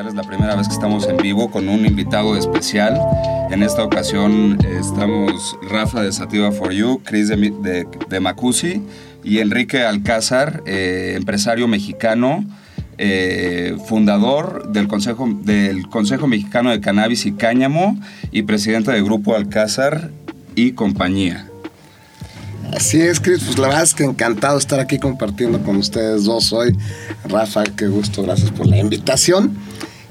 es la primera vez que estamos en vivo con un invitado especial. En esta ocasión eh, estamos Rafa de Sativa for You, Chris de, de, Macusi y Enrique Alcázar, eh, empresario mexicano, eh, fundador del Consejo, del Consejo Mexicano de Cannabis y Cáñamo y presidente del Grupo Alcázar y compañía. Así es, Chris, pues la verdad es que encantado de estar aquí compartiendo con ustedes dos hoy. Rafa, qué gusto, gracias por la invitación.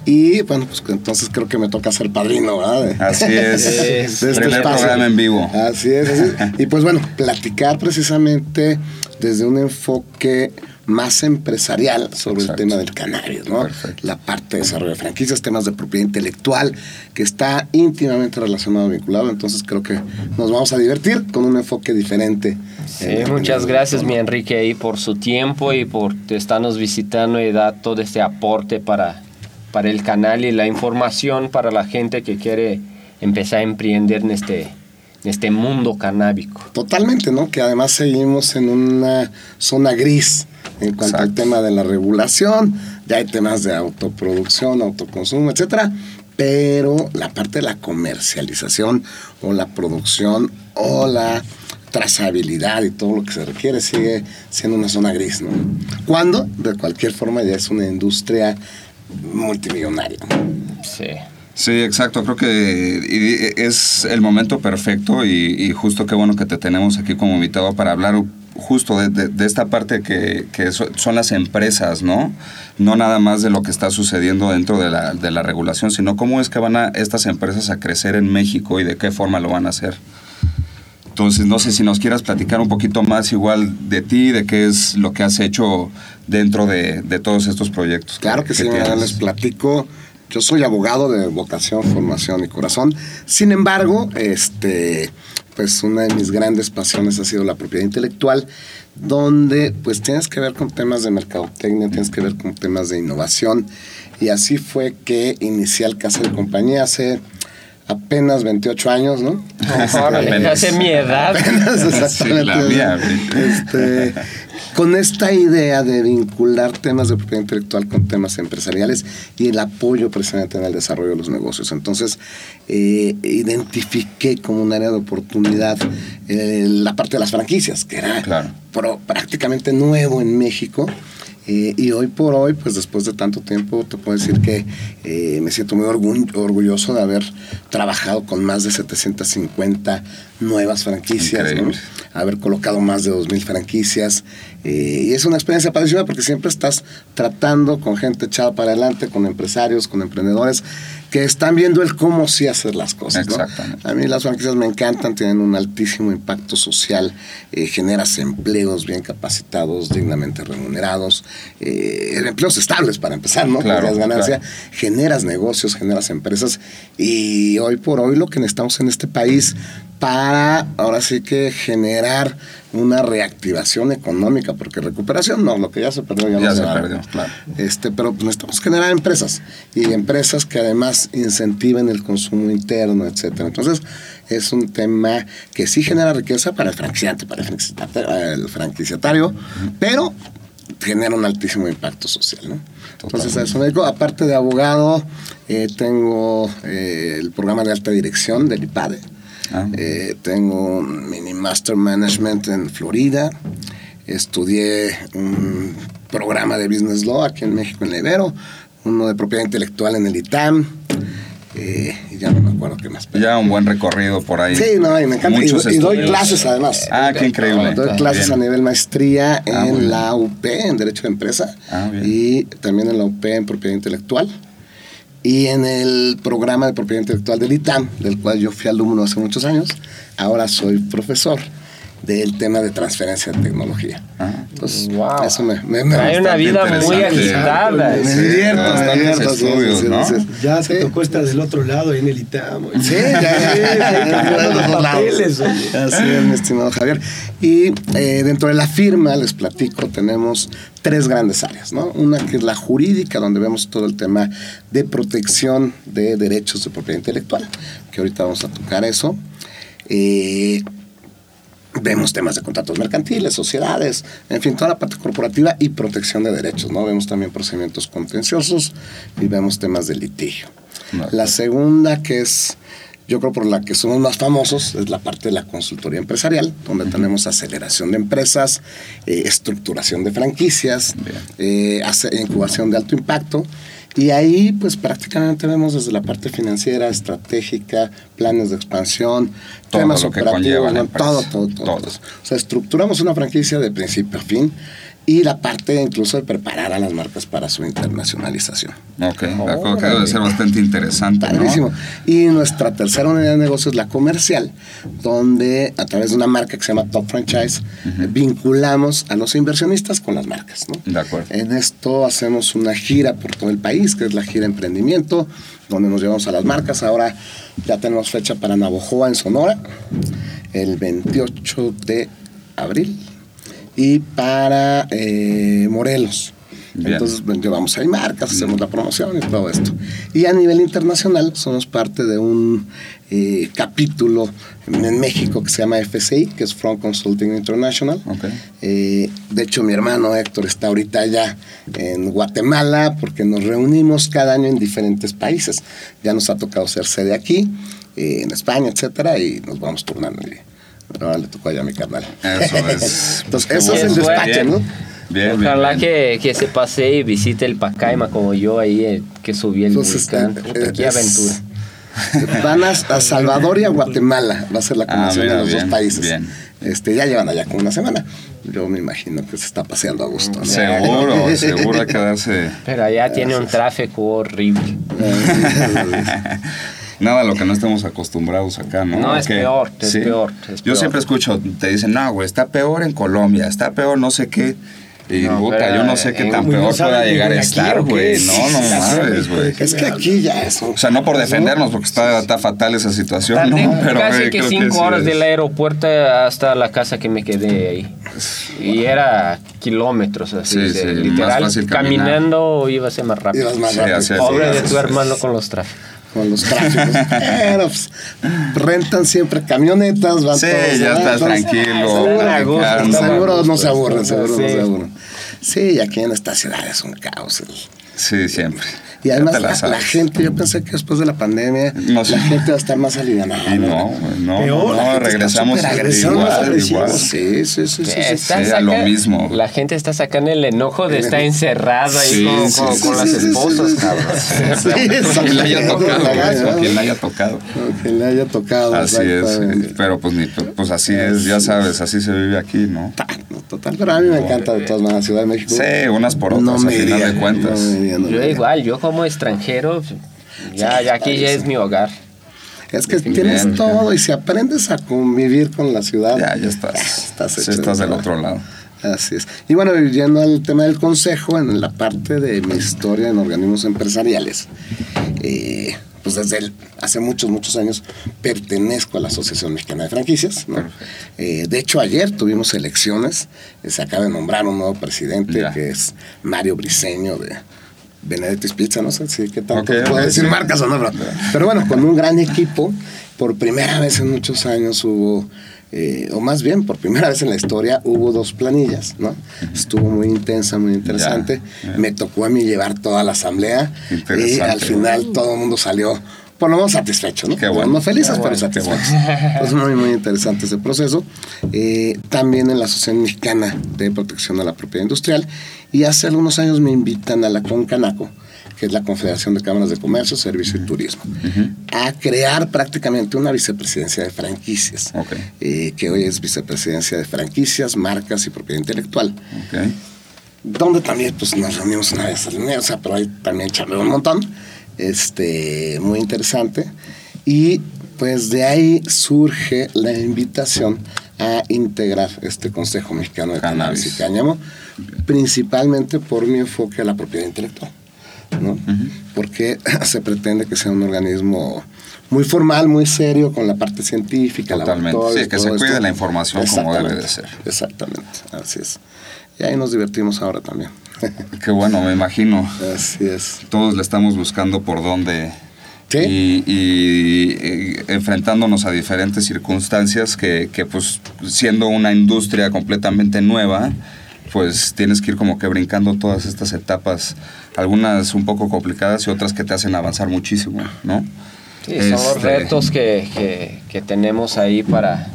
Y bueno, pues entonces creo que me toca ser padrino, ¿verdad? así es. de este Primer programa en vivo. Así es, así es. Y pues bueno, platicar precisamente desde un enfoque más empresarial sobre el tema del cannabis, ¿no? La parte de desarrollo de franquicias, temas de propiedad intelectual, que está íntimamente relacionado, vinculado. Entonces creo que nos vamos a divertir con un enfoque diferente. Sí, muchas gracias, mi Enrique, ahí por su tiempo y por estarnos visitando y dar todo este aporte para, para el canal y la información para la gente que quiere empezar a emprender en este, este mundo canábico. Totalmente, ¿no? Que además seguimos en una zona gris en cuanto al tema de la regulación, ya hay temas de autoproducción, autoconsumo, etcétera, pero la parte de la comercialización o la producción o la trazabilidad y todo lo que se requiere sigue siendo una zona gris, ¿no? Cuando, de cualquier forma, ya es una industria multimillonaria. Sí. Sí, exacto. Creo que es el momento perfecto y, y, justo qué bueno que te tenemos aquí como invitado para hablar justo de, esta parte que, son las empresas, ¿no? No nada más de lo que está sucediendo dentro de la, de la regulación, sino cómo es que van a estas empresas a crecer en México y de qué forma lo van a hacer. Entonces, no sé si nos quieras platicar un poquito más igual de ti, de qué es lo que has hecho dentro de, todos estos proyectos. Claro que, sí, les platico. Yo soy abogado de vocación, formación y corazón. Sin embargo, este, pues una de mis grandes pasiones ha sido la propiedad intelectual, donde pues tienes que ver con temas de mercadotecnia, tienes que ver con temas de innovación. Y así fue que inicié el Casa de Compañía hace apenas 28 años, ¿no? Este, hace mi edad. Apenas exactamente. la mía. Este, con esta idea de vincular temas de propiedad intelectual con temas empresariales y el apoyo precisamente en el desarrollo de los negocios. Entonces, eh, identifiqué como un área de oportunidad eh, la parte de las franquicias, que era prácticamente nuevo en México eh, y hoy por hoy, pues después de tanto tiempo, te puedo decir que eh, me siento muy orgulloso de haber trabajado con más de 750 nuevas franquicias, haber colocado más de 2.000 franquicias. Eh, y es una experiencia padrísima porque siempre estás tratando con gente echada para adelante, con empresarios, con emprendedores que están viendo el cómo sí hacer las cosas. A mí las franquicias me encantan, tienen un altísimo impacto social, eh, generas empleos bien capacitados, dignamente remunerados, eh, empleos estables para empezar, ¿no? Claro, ganancia, generas negocios, generas empresas y hoy por hoy lo que necesitamos en este país para ahora sí que generar una reactivación económica, porque recuperación no, lo que ya se perdió ya, no se, perdió, claro. Este, pero pues, necesitamos generar empresas y empresas que además incentiven el consumo interno, etcétera. Entonces, es un tema que sí genera riqueza para el franquiciante, para el franquiciatario, pero genera un altísimo impacto social, ¿no? Entonces, a eso me digo, aparte de abogado, eh, tengo eh, el programa de alta dirección del IPADE, Ah. Eh, tengo un mini master management en Florida. Estudié un programa de business law aquí en México, en Ibero. Uno de propiedad intelectual en el ITAM. Eh, ya no me acuerdo qué más. Ya un buen recorrido por ahí. Sí, no, y me encanta. y, doy clases además. Ah, qué increíble. Doy clases a nivel maestría ah, en la UP, en Derecho de Empresa. Ah, y también en la UP en Propiedad Intelectual. Y en el programa de propiedad intelectual del ITAM, del cual yo fui alumno hace muchos años, ahora soy profesor del tema de transferencia de tecnología. Ah. Entonces, eso me, me, Hay una vida muy agitada. Me divierto, me divierto. Estudios, ¿no? ya se tocó estar del otro lado en el ITAM. Sí, ya, ya, lados. Así es, mi estimado Javier. Y eh, dentro de la firma, les platico, tenemos tres grandes áreas, ¿no? Una que es la jurídica, donde vemos todo el tema de protección de derechos de propiedad intelectual, que ahorita vamos a tocar eso. Eh, Vemos temas de contratos mercantiles, sociedades, en fin, toda la parte corporativa y protección de derechos, ¿no? Vemos también procedimientos contenciosos y vemos temas de litigio. La segunda, que es, yo creo por la que somos más famosos, es la parte de la consultoría empresarial, donde tenemos aceleración de empresas, eh, estructuración de franquicias, eh, incubación de alto impacto y ahí, pues prácticamente vemos desde la parte financiera, estratégica, planes de expansión, temas operativos, todo, todo, todo, todo, O sea, estructuramos una franquicia de principio a fin y la parte incluso de preparar a las marcas para su internacionalización. Ok, oh, que debe ser bastante interesante. Padrísimo. Y nuestra tercera unidad de negocio es la comercial, donde a través de una marca que se llama Top Franchise, vinculamos a los inversionistas con las marcas. ¿no? De acuerdo. En esto hacemos una gira por todo el país, que es la gira emprendimiento, donde nos llevamos a las marcas. Ahora ya tenemos fecha para Navojoa en Sonora, el 28 de abril y para eh, Morelos. Entonces llevamos ahí marcas, hacemos la promoción y todo esto. Y a nivel internacional somos parte de un eh, capítulo en México que se llama FCI, que es Front Consulting International. Eh, de hecho, mi hermano Héctor está ahorita allá en Guatemala porque nos reunimos cada año en diferentes países. Ya nos ha tocado ser sede aquí, en España, etcétera, y nos vamos turnando. Ahora le tocó allá a mi carnal. Eso es. Entonces, eso es el despacho, ¿no? Bien, Ojalá Que, que, se pase y visite el Pacaima como yo ahí eh, que subí el Entonces, volcán. Eh, qué aventura. Van a, Salvador y a Guatemala. Va a ser la ah, conexión de los dos países. Bien. Este, ya llevan allá como una semana. Yo me imagino que se está paseando a gusto. Seguro, seguro a quedarse. Pero allá tiene un tráfico horrible. nada a lo que no estamos acostumbrados acá, ¿no? No, es, peor, es peor, Yo siempre escucho, te dicen, no, güey, está peor en Colombia, está peor no sé qué. Y puta, yo no sé qué tan peor pueda llegar a estar, güey. No, no mames, güey. Es que aquí ya es. O sea, no por defendernos, porque está, está fatal esa situación, ¿no? Pero, casi que cinco horas del aeropuerto hasta la casa que me quedé ahí. Y era kilómetros así, sí, literal. caminando iba a ser más rápido. Ibas más rápido. Pobre de tu hermano con los tráficos con los tráficos. Pero pues, rentan siempre camionetas, van sí, ya estás tranquilo. Seguro, no se aburren, seguro no se aburren. Sí, aquí en esta ciudad es un caos. Sí, siempre. Y además la, gente, yo pensé que después de la pandemia la gente va a estar más aliviada. Y no, no, no, regresamos, igual, igual. Sí, sí, sí. sí, sí, lo mismo. La gente está sacando el enojo de estar encerrado ahí con, con, las esposas, cabrón. Sí, quien le haya tocado. Quien le haya tocado. Quien le haya tocado. Así es. Pero pues, pues así es, ya sabes, así se vive aquí, ¿no? Total, pero a mí me encanta de todas maneras Ciudad de México. Sí, unas por otras, al final de cuentas. Yo igual, yo como extranjero, ya, ya aquí ya es mi hogar. Es que tienes todo y si aprendes a convivir con la ciudad, ya, ya estás. estás, del otro lado. Así es. Y bueno, yendo al tema del consejo, en la parte de mi historia en organismos empresariales, eh, pues desde hace muchos, muchos años pertenezco a la Asociación Mexicana de Franquicias. Eh, de hecho, ayer tuvimos elecciones, se acaba de nombrar un nuevo presidente que es Mario Briseño de, Benedetti's Pizza, no sé si qué tanto puede decir marcas o no, pero, bueno, con un gran equipo, por primera vez en muchos años hubo, eh, o más bien por primera vez en la historia, hubo dos planillas, ¿no? Estuvo muy intensa, muy interesante. Me tocó a mí llevar toda la asamblea y al final todo el mundo salió por lo menos satisfecho, ¿no? Qué bueno. No felices, pero satisfechos. Es muy, muy interesante ese proceso. Eh, también en la Asociación Mexicana de Protección a la Propiedad Industrial. Y hace algunos años me invitan a la CONCANACO, que es la Confederación de Cámaras de Comercio, Servicio y Turismo, a crear prácticamente una vicepresidencia de franquicias, eh, que hoy es vicepresidencia de franquicias, marcas y propiedad intelectual. Donde también pues, nos reunimos una vez al mes, o sea, pero ahí también charlé un montón este, muy interesante. Y pues de ahí surge la invitación a integrar este Consejo Mexicano de Cannabis, y Cáñamo, principalmente por mi enfoque a la propiedad intelectual. ¿no? Porque se pretende que sea un organismo muy formal, muy serio, con la parte científica, Totalmente. sí, que se cuide la información como debe de ser. Exactamente, así es. Y ahí nos divertimos ahora también. Qué bueno, me imagino. Así es. Todos le estamos buscando por dónde Y, y, enfrentándonos a diferentes circunstancias que, que, pues, siendo una industria completamente nueva, pues tienes que ir como que brincando todas estas etapas, algunas un poco complicadas y otras que te hacen avanzar muchísimo, ¿no? Sí, son los Este- retos que, que, que tenemos ahí para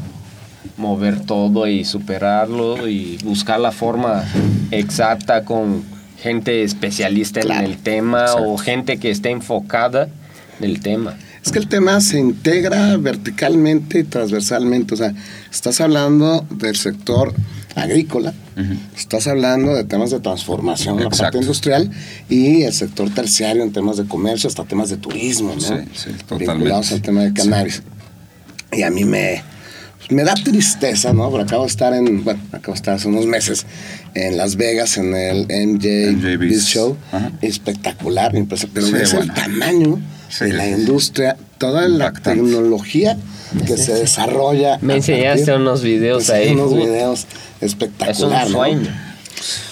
mover todo y superarlo y buscar la forma exacta con gente especialista Claro, en el tema exacto. o gente que esté enfocada en el tema. Es que el tema se integra verticalmente y transversalmente. O sea, estás hablando del sector agrícola, estás hablando de temas de transformación en la parte industrial y el sector terciario en temas de comercio, hasta temas de turismo, ¿no? Sí, sí, totalmente. Vinculados al tema de cannabis. Y a mí me, pues, me da tristeza, ¿no? Porque acabo de estar en, bueno, acabo de estar hace unos meses en Las Vegas en el MJ, MJ Biz. Show. Ajá. Espectacular, impresionante. Pero Sí, ves el tamaño Sí. de la industria, toda la Impactante. tecnología que se desarrolla. Me enseñaste partir- unos videos ahí, Unos videos Es un espectacular, ¿no? sueño.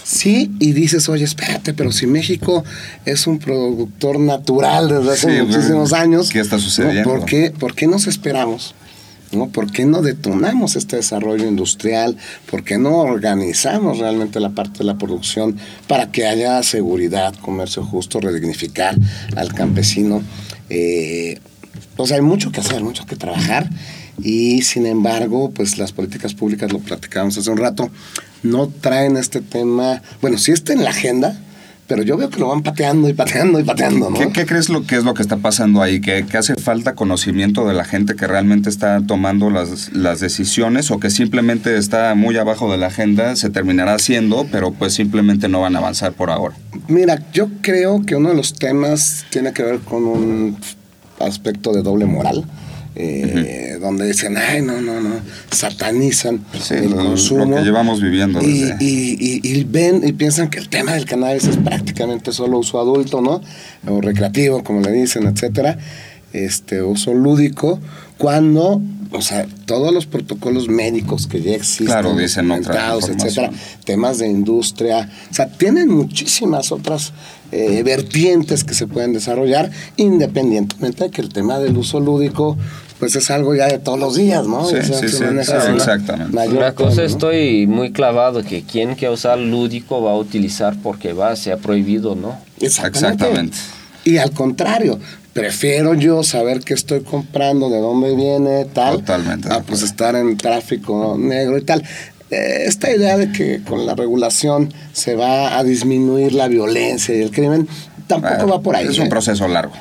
Sí, y dices, oye, espérate, pero si México es un productor natural desde hace Sí, muchísimos años. ¿Qué está ¿no? sucediendo? ¿Por, qué, ¿Por qué nos esperamos? ¿No? ¿Por qué no detonamos este desarrollo industrial? ¿Por qué no organizamos realmente la parte de la producción para que haya seguridad, comercio justo, redignificar al campesino? Eh, pues hay mucho que hacer, mucho que trabajar y sin embargo, pues las políticas públicas, lo platicábamos hace un rato, no traen este tema, bueno, sí está en la agenda, pero yo veo que lo van pateando y pateando y pateando, ¿no? ¿Qué, qué crees lo que es lo que está pasando ahí? ¿Que, que hace falta conocimiento de la gente que realmente está tomando las, las decisiones o que simplemente está muy abajo de la agenda, se terminará haciendo, pero pues simplemente no van a avanzar por ahora? Mira, yo creo que uno de los temas tiene que ver con un aspecto de doble moral. Eh, Donde dicen, ay, no, no, no, satanizan Sí, el lo- lo consumo. que llevamos viviendo Y, desde- y- y- y ven y piensan que el tema del cannabis es prácticamente solo uso adulto, ¿no? O recreativo, como le dicen, etcétera. Este, uso lúdico, cuando, o sea, todos los protocolos médicos que ya existen, Claro, dicen otra documentados, etcétera, temas de industria, o sea, tienen muchísimas otras eh, vertientes que se pueden desarrollar, independientemente de que el tema del uso lúdico, pues es algo ya de todos los días, ¿no? Sí, O sea, sí, se sí, sí, exactamente. mayor Una cosa estoy muy clavado que quien que usar lúdico va a utilizar porque va, sea prohibido, ¿no? Exactamente. Y al contrario, prefiero yo saber qué estoy comprando, de dónde viene, tal, Totalmente a pues estar en tráfico negro y tal. Eh, esta idea de que con la regulación se va a disminuir la violencia y el crimen, tampoco Bueno, va por ahí. Es un ¿eh? proceso largo.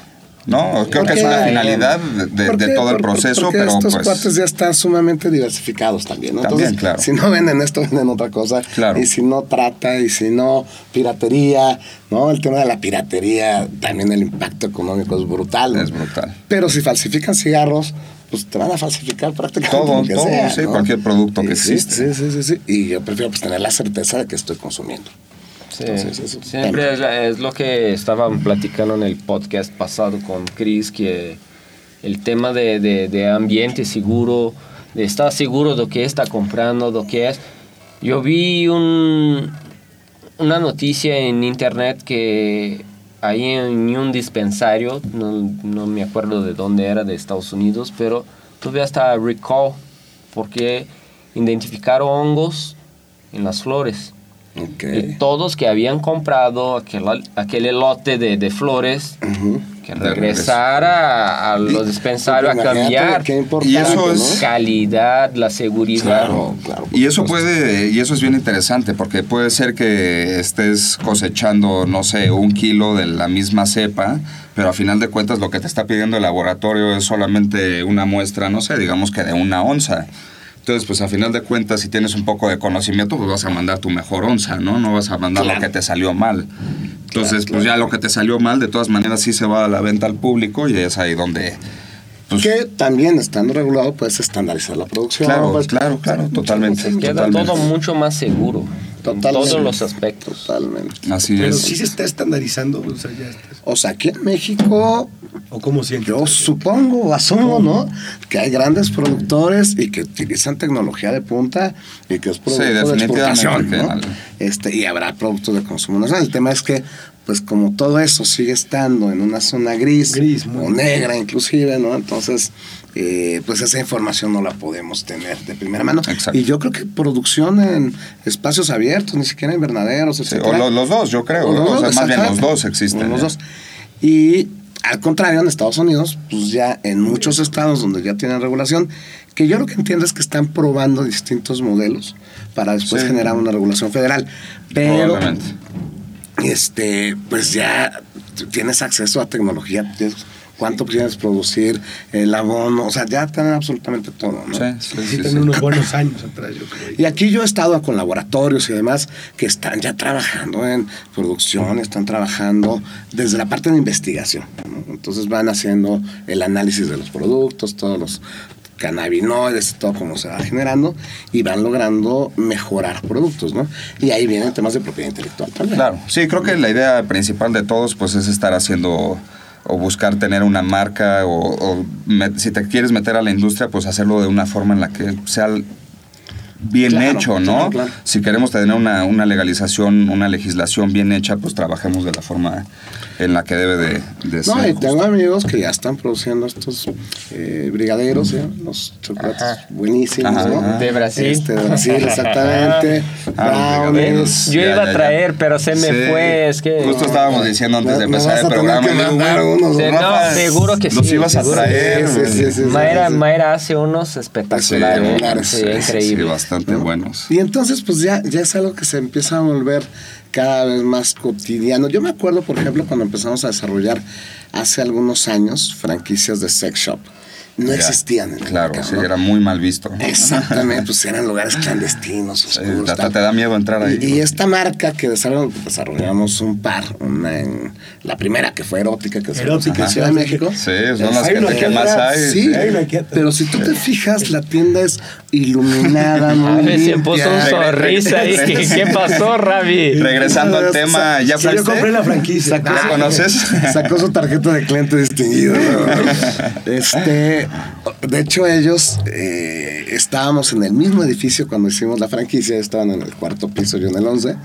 No, creo que es una finalidad de, todo el proceso, porque pero estos pues... cuates ya están sumamente diversificados también, ¿no? También, Entonces, claro. si no venden esto, venden otra cosa. Claro. Y si no trata, y si no piratería, ¿no? El tema de la piratería, también el impacto económico es brutal. ¿no? Es brutal. Pero si falsifican cigarros, pues te van a falsificar prácticamente Todo, lo que todo, sea, sí, ¿no? cualquier producto que sí, existe. Sí, sí, sí, sí. Y yo prefiero pues tener la certeza de que estoy consumiendo. Sí, Entonces, eso es siempre es, es lo que estaban platicando en el podcast pasado con Chris, que el tema de, de- de ambiente seguro, de estar seguro de lo que está comprando, de lo que es. Yo vi un, una noticia en internet que ahí en un dispensario, no, no me acuerdo de dónde era, de Estados Unidos, pero tuve hasta recall porque identificaron hongos en las flores. Ok. Y todos que habían comprado aquel, aquel elote de, de flores, que regresara a, a los dispensarios a cambiar Qué importante, Y eso la es- calidad, la seguridad. Claro, claro. Y eso puede, y eso es bien interesante, porque puede ser que estés cosechando, no sé, un kilo de la misma cepa, pero a final de cuentas lo que te está pidiendo el laboratorio es solamente una muestra, no sé, digamos que de una onza. Entonces, pues a final de cuentas, si tienes un poco de conocimiento, pues vas a mandar tu mejor onza, ¿no? No vas a mandar Claro. lo que te salió mal. Entonces, Claro, pues ya lo que te salió mal, de todas maneras sí se va a la venta al público y es ahí donde... Pues, que también estando regulado puedes estandarizar la producción. Claro, pues, claro, claro, totalmente. Queda Totalmente. todo mucho más seguro. Totalmente. todos los aspectos. Totalmente. Así Pero es. sí se está estandarizando, o sea, ya está. O sea, aquí en México, ¿O cómo sientes? yo supongo asumo, ¿no? Que hay grandes productores y que utilizan tecnología de punta y que es producto de exportación, ¿no? Este, y habrá productos de consumo nacional. El tema es que pues como todo eso sigue estando en una zona gris, o negra inclusive, ¿no? Entonces, eh, pues esa información no la podemos tener de primera mano. Exacto. Y yo creo que producción en espacios abiertos, ni siquiera invernaderos, Sí, etcétera. o lo- los dos, yo creo. O los ¿no? O sea, dos, más bien los dos existen. Los ya. dos. Y al contrario, en Estados Unidos, pues ya en muchos estados donde ya tienen regulación, que yo lo que entiendo es que están probando distintos modelos para después Sí. generar una regulación federal. Pero este, pues ya tienes acceso a tecnología, tienes- cuánto quieres producir, el abono, o sea, ya tienen absolutamente todo, ¿no? Sí, sí, sí, unos buenos años atrás, yo creo. Y aquí yo he estado con laboratorios y demás que están ya trabajando en producción, están trabajando desde la parte de investigación. ¿no? Entonces van haciendo el análisis de los productos, todos los cannabinoides, todo como se va generando y van logrando mejorar productos, ¿no? Y ahí vienen temas de propiedad intelectual también. Claro, sí, creo que la idea principal de todos pues es estar haciendo o buscar tener una marca o, o si te quieres meter a la industria pues hacerlo de una forma en la que sea bien Claro, hecho, ¿no? claro, claro. Si queremos tener una, una legalización, una legislación bien hecha, pues trabajemos de la forma en la que debe de, de No, ser. y tengo amigos que ya están produciendo estos eh, brigaderos, ¿eh? los chocolates Ajá. buenísimos, Ajá, ¿no? ajá. De Brasil. Este, de Brasil, exactamente. Ah, los Brownies. Yo iba ya, a ya. traer, pero se me Sí. fue. Es que. Justo estábamos diciendo antes de empezar el programa. unos, Sí, no, seguro que los sí, ibas a traer. Sí, sí, sí, sí. Mayra, Mayra hace unos espectaculares. Sí, claro, Sí, Sí, sí, increíble. sí, bastante buenos. Y entonces, pues ya, ya es algo que se empieza a volver cada vez más cotidiano. Yo me acuerdo, por ejemplo, cuando empezamos a desarrollar hace algunos años franquicias de sex shop. No Ya, existían en el Claro, mercado, sí, ¿no? era muy mal visto. Exactamente, pues eran lugares clandestinos, Sí, oscuros. hasta te da miedo entrar ahí. Y, y esta marca que desarrollamos, desarrollamos un par, una en la primera que fue erótica, que se Erótica, en Ciudad de sí. México. Sí, son las Hay que, más hay. Sí, Hay una que atrás. pero si tú te fijas, la tienda es iluminada, A muy ver, se puso un sonrisa ahí. ¿Qué, qué pasó, Ravi? Regresando al tema, ¿ya Sí, yo compré la franquicia. ¿Ya conoces? Sacó su tarjeta de cliente distinguido. ¿no? De hecho, ellos eh, estábamos en el mismo edificio cuando hicimos la franquicia, estaban en el cuarto piso, yo en el 11.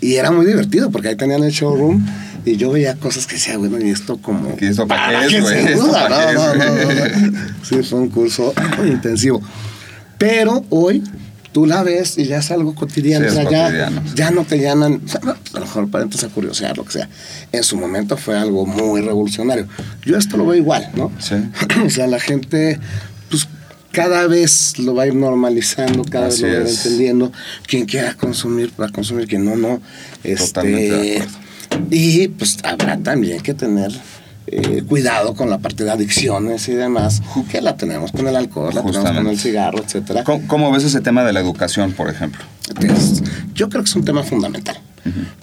Y era muy divertido porque ahí tenían el showroom y yo veía cosas que decía, bueno, y esto como... ¿Y esto para qué es, No, no, no. Sí, fue un curso intensivo. Pero hoy tú la ves y ya es algo cotidiano. Sí, o sea, ya, ya no te llaman, o sea, no, a lo mejor para entras a curiosear, lo que sea. En su momento fue algo muy revolucionario. Yo esto lo veo igual, ¿no? Sí. o sea, la gente, pues cada vez lo va a ir normalizando, cada Así vez lo va a ir entendiendo. Quien quiera consumir, va a consumir, quien no, no. Totalmente de Este, y pues habrá también que tener eh, cuidado con la parte de adicciones y demás, que la tenemos con el alcohol, la tenemos con el cigarro, etcétera. ¿Cómo, cómo ves ese tema de la educación, por ejemplo? Entonces, yo creo que es un tema fundamental.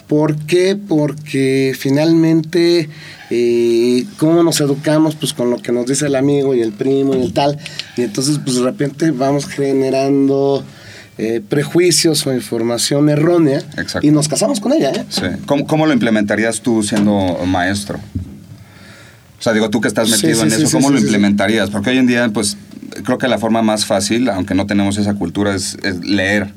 ¿Por qué? Porque finalmente, eh, ¿cómo nos educamos? Pues con lo que nos dice el amigo y el primo y el tal. Y entonces, pues de repente vamos generando eh, prejuicios o información errónea Exacto. y nos casamos con ella. ¿eh? Sí. ¿Cómo, cómo lo implementarías tú siendo maestro? O sea, digo, tú que estás metido sí, en sí, eso, sí, ¿cómo sí, lo sí, sí. implementarías? Porque hoy en día, pues, creo que la forma más fácil, aunque no tenemos esa cultura, es, es leer.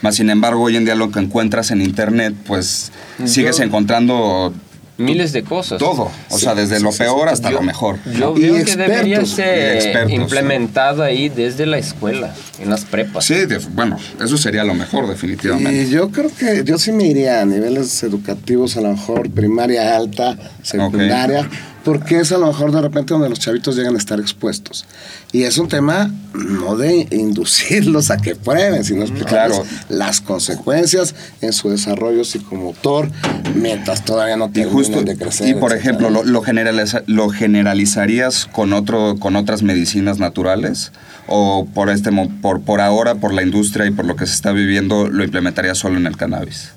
Más sin embargo, hoy en día lo que encuentras en internet, pues, sigues encontrando Miles de cosas. todo. O sea, desde lo peor hasta lo mejor. Yo Y veo que debería ser expertos. implementado ahí desde la escuela, en las prepas. Sí, de- bueno, eso sería lo mejor, definitivamente. Y yo creo que yo sí me iría a niveles educativos, a lo mejor primaria alta, secundaria, porque es a lo mejor de repente donde los chavitos llegan a estar expuestos. Y es un tema no de inducirlos a que prueben, sino explicarles Claro. las consecuencias en su desarrollo psicomotor, mientras todavía no terminan justo, de crecer. y por ejemplo, ¿lo, lo, generaliza- lo generalizarías con otro, con otras medicinas naturales? ¿O por este por, por ahora, por la industria y por lo que se está viviendo, lo implementarías solo en el cannabis?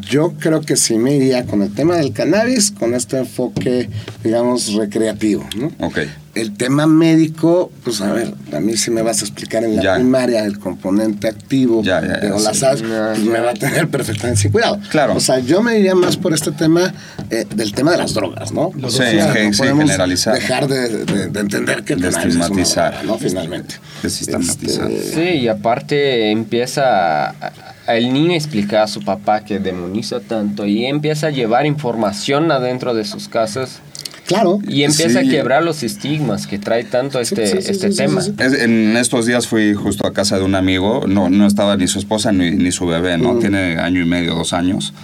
Yo creo que sí me iría con el tema del cannabis, con este enfoque, digamos, recreativo, ¿no? Ok. El tema médico, pues a ver, a mí si me vas a explicar en la Ya. primaria el componente activo Ya, ya, ya, de las sí. aves, pues me va a tener perfectamente sin cuidado. Claro. O sea, yo me iría más por este tema eh, del tema de las drogas, ¿no? Lo O Sí, no sí, podemos generalizar. dejar de, de- de entender que el De cannabis es una estigmatizar. droga, ¿no? Finalmente. De sistematizar. Este, Sí, y aparte empieza a, el niño explica a su papá que demoniza tanto y empieza a llevar información adentro de sus casas Claro. y empieza Sí. a quebrar los estigmas que trae tanto este, sí, sí, este tema. sí, sí. Es- en estos días fui justo a casa de un amigo, no, no estaba ni su esposa ni, ni su bebé, ¿no? Tiene año y medio, dos años.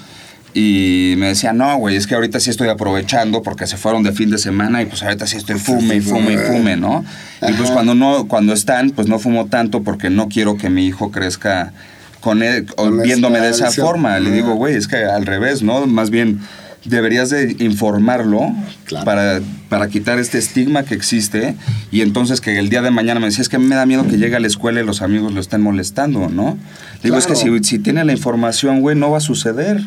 Y me decía, no, güey, es que ahorita sí estoy aprovechando porque se fueron de fin de semana y pues ahorita sí estoy fume y fume y fume, ¿no? Y pues Ajá. cuando no, cuando están, pues no fumo tanto porque no quiero que mi hijo crezca con él, Con viéndome esa de esa visión. forma. Le digo, güey, es que al revés, ¿no? Más bien deberías de informarlo Claro. para, para quitar este estigma que existe y entonces que el día de mañana me decía, es que me da miedo que llegue a la escuela y los amigos lo estén molestando, ¿no? Digo, es que si tiene la información, güey, no va a suceder.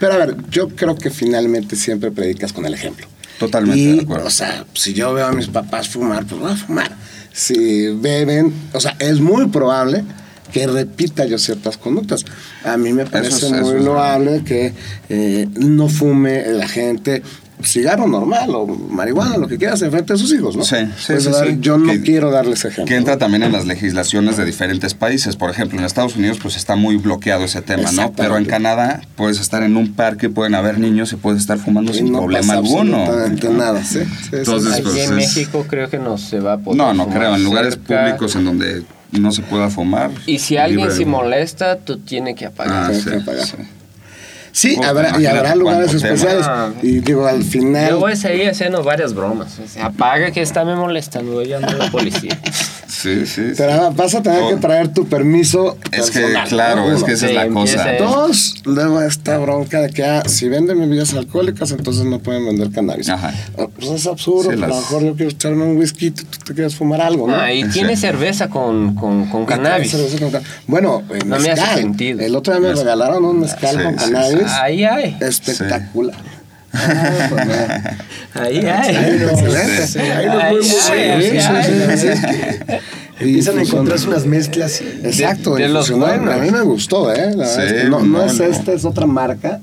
Pero a ver, yo creo que finalmente siempre predicas con el ejemplo. Totalmente Y, de acuerdo. o sea, si yo veo a mis papás fumar, pues voy a fumar. Si beben, o sea, es muy probable que repita yo ciertas conductas. A mí me parece es- muy loable que eh, no fume la gente cigarro normal o marihuana, lo que quieras, enfrente de sus hijos, ¿no? Sí, sí, Pues, sí. Yo no Que- quiero darles ejemplo. Que entra también en las legislaciones de diferentes países. Por ejemplo, en Estados Unidos pues está muy bloqueado ese tema, ¿no? Pero en Canadá puedes estar en un parque, pueden haber niños y puedes estar fumando Y sin no problema pasa alguno. absolutamente nada, sí. Entonces, sí. Aquí pues, en es- México creo que no se va a poder No, no fumar creo. En lugares cerca. públicos en donde no se pueda fumar. Y si alguien se molesta, tú tienes que apagar. Ah, sí, que apagar. sí. Sí, habrá, y habrá lugares tema. especiales. Y digo, al final. Yo voy a seguir haciendo varias bromas. O sea, apaga que está me molestando, voy a llamar a la policía. Sí, sí. sí. Pero vas a tener Oh. que traer tu permiso. Es que, claro, ¿no? es que esa Sí, es la cosa. eso. Dos, luego esta bronca de que ah, si venden bebidas alcohólicas, entonces no pueden vender cannabis. Ajá. Ah, Pues es absurdo, Sí, pero a lo mejor yo quiero echarme un whisky, tú, tú te quieres fumar algo, ¿no? Ah, y Sí. tiene cerveza con, con, con cannabis. Cerveza con ca- Bueno, No me hace sentido. El otro día me Mezcal. regalaron un mezcal Sí, con sí, cannabis. Ahí hay. Espectacular. Ah, pues, no. Ahí Ahí hay. sí, ahí no Ay, muy, sí, sí, sí, sí, es Empiezan a funcionó. encontrarse unas mezclas. Exacto, De- los buenos. A mí me gustó, ¿eh? La Sí, es que no, no no, es esta, es otra marca,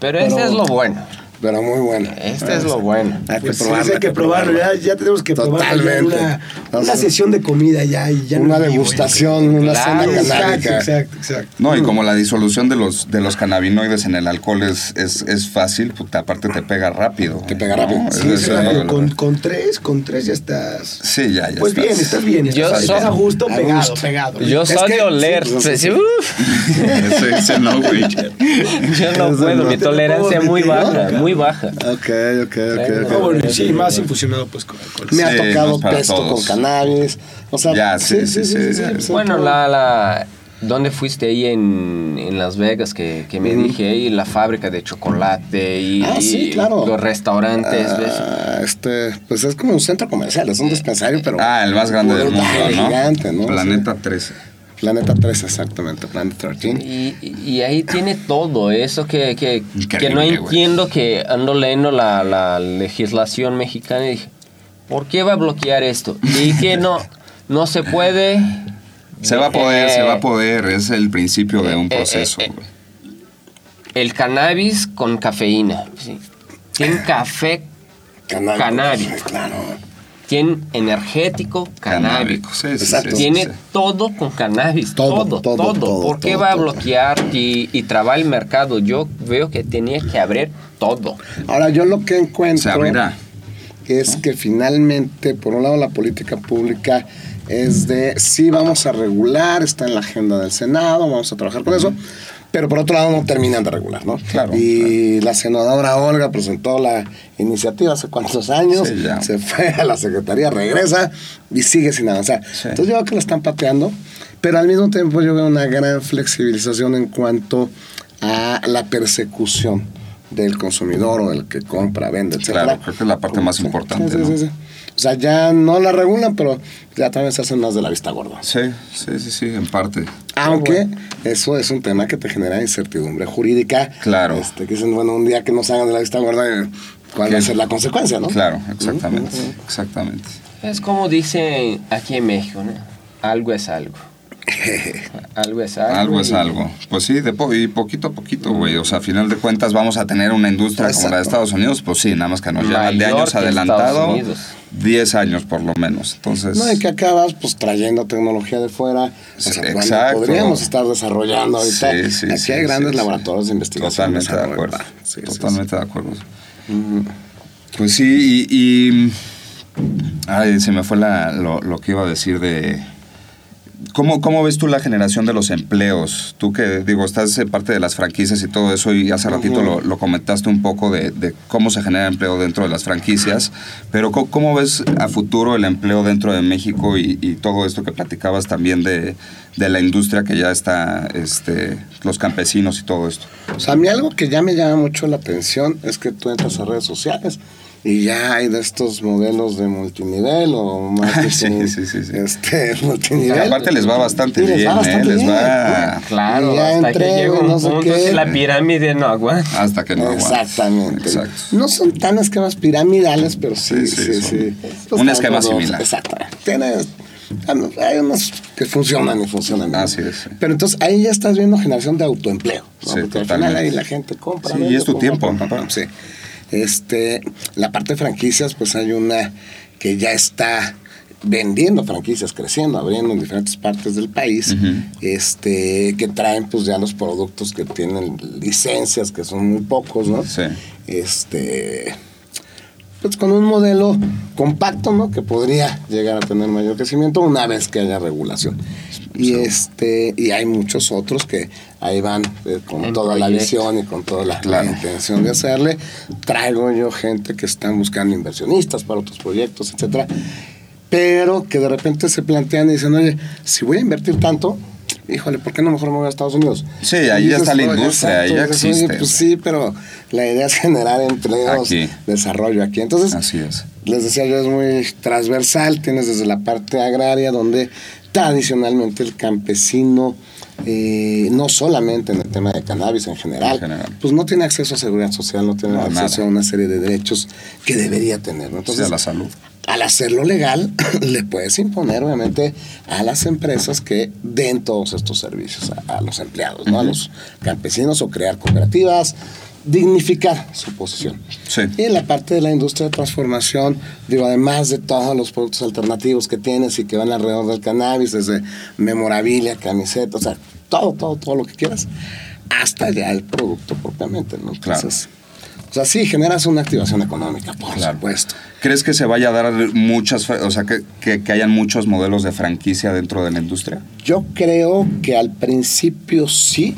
Pero este es lo bueno. Pero muy buena. Este es lo bueno. Hay que Pues sí, probarla. hay que probarlo, ya, ya tenemos que probarlo. ya Totalmente. Una, O una sea, sesión de comida ya. Y ya Una no degustación, una Claro, cena Exacto, canábica. exacto, exacto. No, y como la disolución de los, de los cannabinoides en el alcohol es, es, es fácil, puta, aparte te pega rápido. Te pega rápido. Sí, con, con tres, con tres ya estás. Sí, ya, ya Pues estás. bien, estás bien. Yo Estás, soy- a gusto, a pegado, gusto. pegado. Yo Es soy de oler. sí, pues, Sí, no, güey. Yo no puedo, mi tolerancia es muy baja. Muy baja. Ok, ok, ok. Claro. ok. Ah, bueno, sí, más infusionado pues con alcohol. Me ha Sí, tocado pesto todos. con cannabis. O sea, Ya, sí, sí, sí, pues, Bueno, la, la, ¿dónde fuiste ahí en, en Las Vegas que, que me Ujú. dije ahí? La fábrica de chocolate y, Ah, sí, claro. los restaurantes, ¿ves? Ah, este, pues es como un centro comercial, es un dispensario, pero. Ah, el más grande del mundo, ¿no? Gigante, ¿no? Planeta 13. Planeta 3, exactamente, Planeta 13. Y, y ahí tiene todo eso que, que, que no entiendo que ando leyendo la, la legislación mexicana y dije, ¿por qué va a bloquear esto? Y que no, no se puede... Se va a poder, eh, se va a poder. Es el principio de un eh, eh, proceso, eh, güey. El cannabis con cafeína. sí. Tiene café, Cannabis. Cannabis. Claro. Tiene energético, cannabis. Canábico. Sí, sí, Exacto. sí, Tiene todo con cannabis, Todo, todo, todo, todo. todo, ¿Por qué todo, va a bloquear y, y trabar el mercado? Yo veo que tenía que abrir todo. Ahora, yo lo que encuentro. Es que finalmente, por un lado, la política pública es de sí vamos a regular, está en la agenda del Senado, vamos a trabajar con eso, pero por otro lado no terminan de regular, ¿no? Claro, Y la senadora Olga presentó la iniciativa hace cuántos años, Sí, se fue a la secretaría, regresa y sigue sin avanzar. Sí. Entonces yo veo que lo están pateando, pero al mismo tiempo yo veo una gran flexibilización en cuanto a la persecución del consumidor o del que compra, vende, etc. Claro, creo que es la parte más Sí, importante, sí, ¿no? O sea, ya no la regulan, pero ya también se hacen más de la vista gorda. Sí, sí, sí, sí, en parte. Aunque eso es un tema que te genera incertidumbre jurídica. Claro. Este, que dicen, bueno, un día que nos hagan de la vista gorda, eh, ¿cuál va a ser la consecuencia, no? Claro, exactamente. Exactamente. Es como dicen aquí en México, ¿no? Algo es algo. algo es algo. Algo es y- algo. Pues sí, de po- y poquito a poquito, güey. O sea, a final de cuentas vamos a tener una industria como la de. Estados Unidos, pues sí, nada más que nos llevan de años adelantado. Estados Unidos. 10 años por lo menos. Entonces, No, y que acabas pues trayendo tecnología de fuera. O sea, exacto. podríamos estar desarrollando ahorita. Sí, sí, Aquí sí, hay grandes laboratorios de investigación. totalmente de acuerdo. totalmente de acuerdo. Pues sí, y, y- Ay, se me fue la- lo, lo que iba a decir de... ¿Cómo, ¿Cómo ves tú la generación de los empleos? Tú que, digo, estás en parte de las franquicias y todo eso, y hace ratito lo, lo comentaste un poco de, de cómo se genera empleo dentro de las franquicias, pero ¿cómo, cómo ves a futuro el empleo dentro de México y, y todo esto que platicabas también de, de la industria que ya está, este, los campesinos y todo esto? O sea, a mí algo que ya me llama mucho la atención es que tú entras a redes sociales y ya hay de estos modelos de multinivel o marketing Sí, sí, sí, sí. Este, multinivel. Aparte les va bastante Y les bien, va bastante ¿eh? Les bien, va Claro, Y ya hasta entré, que llega un no sé punto qué. la pirámide no aguanta. hasta que no. Exactamente. Exacto. No son tan esquemas piramidales, pero sí, Sí, sí, sí, sí. son un esquema similar. Exactamente. Tienes, hay unos que funcionan y funcionan. bien. Así es. Pero entonces ahí ya estás viendo generación de autoempleo. ¿no? Sí, Porque al final ahí la gente compra. Sí, y es tu compra, tiempo, compra, ajá. compra. Sí. Este, la parte de franquicias, pues hay una que ya está vendiendo franquicias, creciendo, abriendo en diferentes partes del país, este, que traen pues ya los productos que tienen licencias, que son muy pocos, ¿no? Sí. Este, pues con un modelo compacto, ¿no? Que podría llegar a tener mayor crecimiento una vez que haya regulación. Y este, y hay muchos otros que ahí van eh, con toda la visión y con toda la, la intención de hacerle. Traigo yo gente que están buscando inversionistas para otros proyectos, etcétera. Pero que de repente se plantean y dicen, oye, si voy a invertir tanto, híjole, ¿por qué no mejor me voy a Estados Unidos? Sí, ahí Y ya está la "Oye, industria, ahí ya "Oye, existe". Pues sí, pero la idea es generar empleos, Aquí. desarrollo aquí. Entonces, Así es. les decía yo, es muy transversal, tienes desde la parte agraria, donde tradicionalmente el campesino, eh, no solamente en el tema de cannabis en general, En general. pues no tiene acceso a seguridad social, no tiene No, acceso nada. a una serie de derechos que debería tener. ¿no? Sí, Entonces, a la salud. Al hacerlo legal, le puedes imponer, obviamente, a las empresas que den todos estos servicios a, a los empleados, ¿no? A los campesinos o crear cooperativas, dignificar su posición. Sí. Y en la parte de la industria de transformación, digo, además de todos los productos alternativos que tienes y que van alrededor del cannabis, desde memorabilia, camisetas, o sea, todo, todo, todo lo que quieras, hasta ya el producto propiamente, ¿no? Claro. O sea, sí, generas una activación económica, por Claro. supuesto. ¿Crees que se vaya a dar muchas, o sea, que, que, que hayan muchos modelos de franquicia dentro de la industria? Yo creo que al principio sí.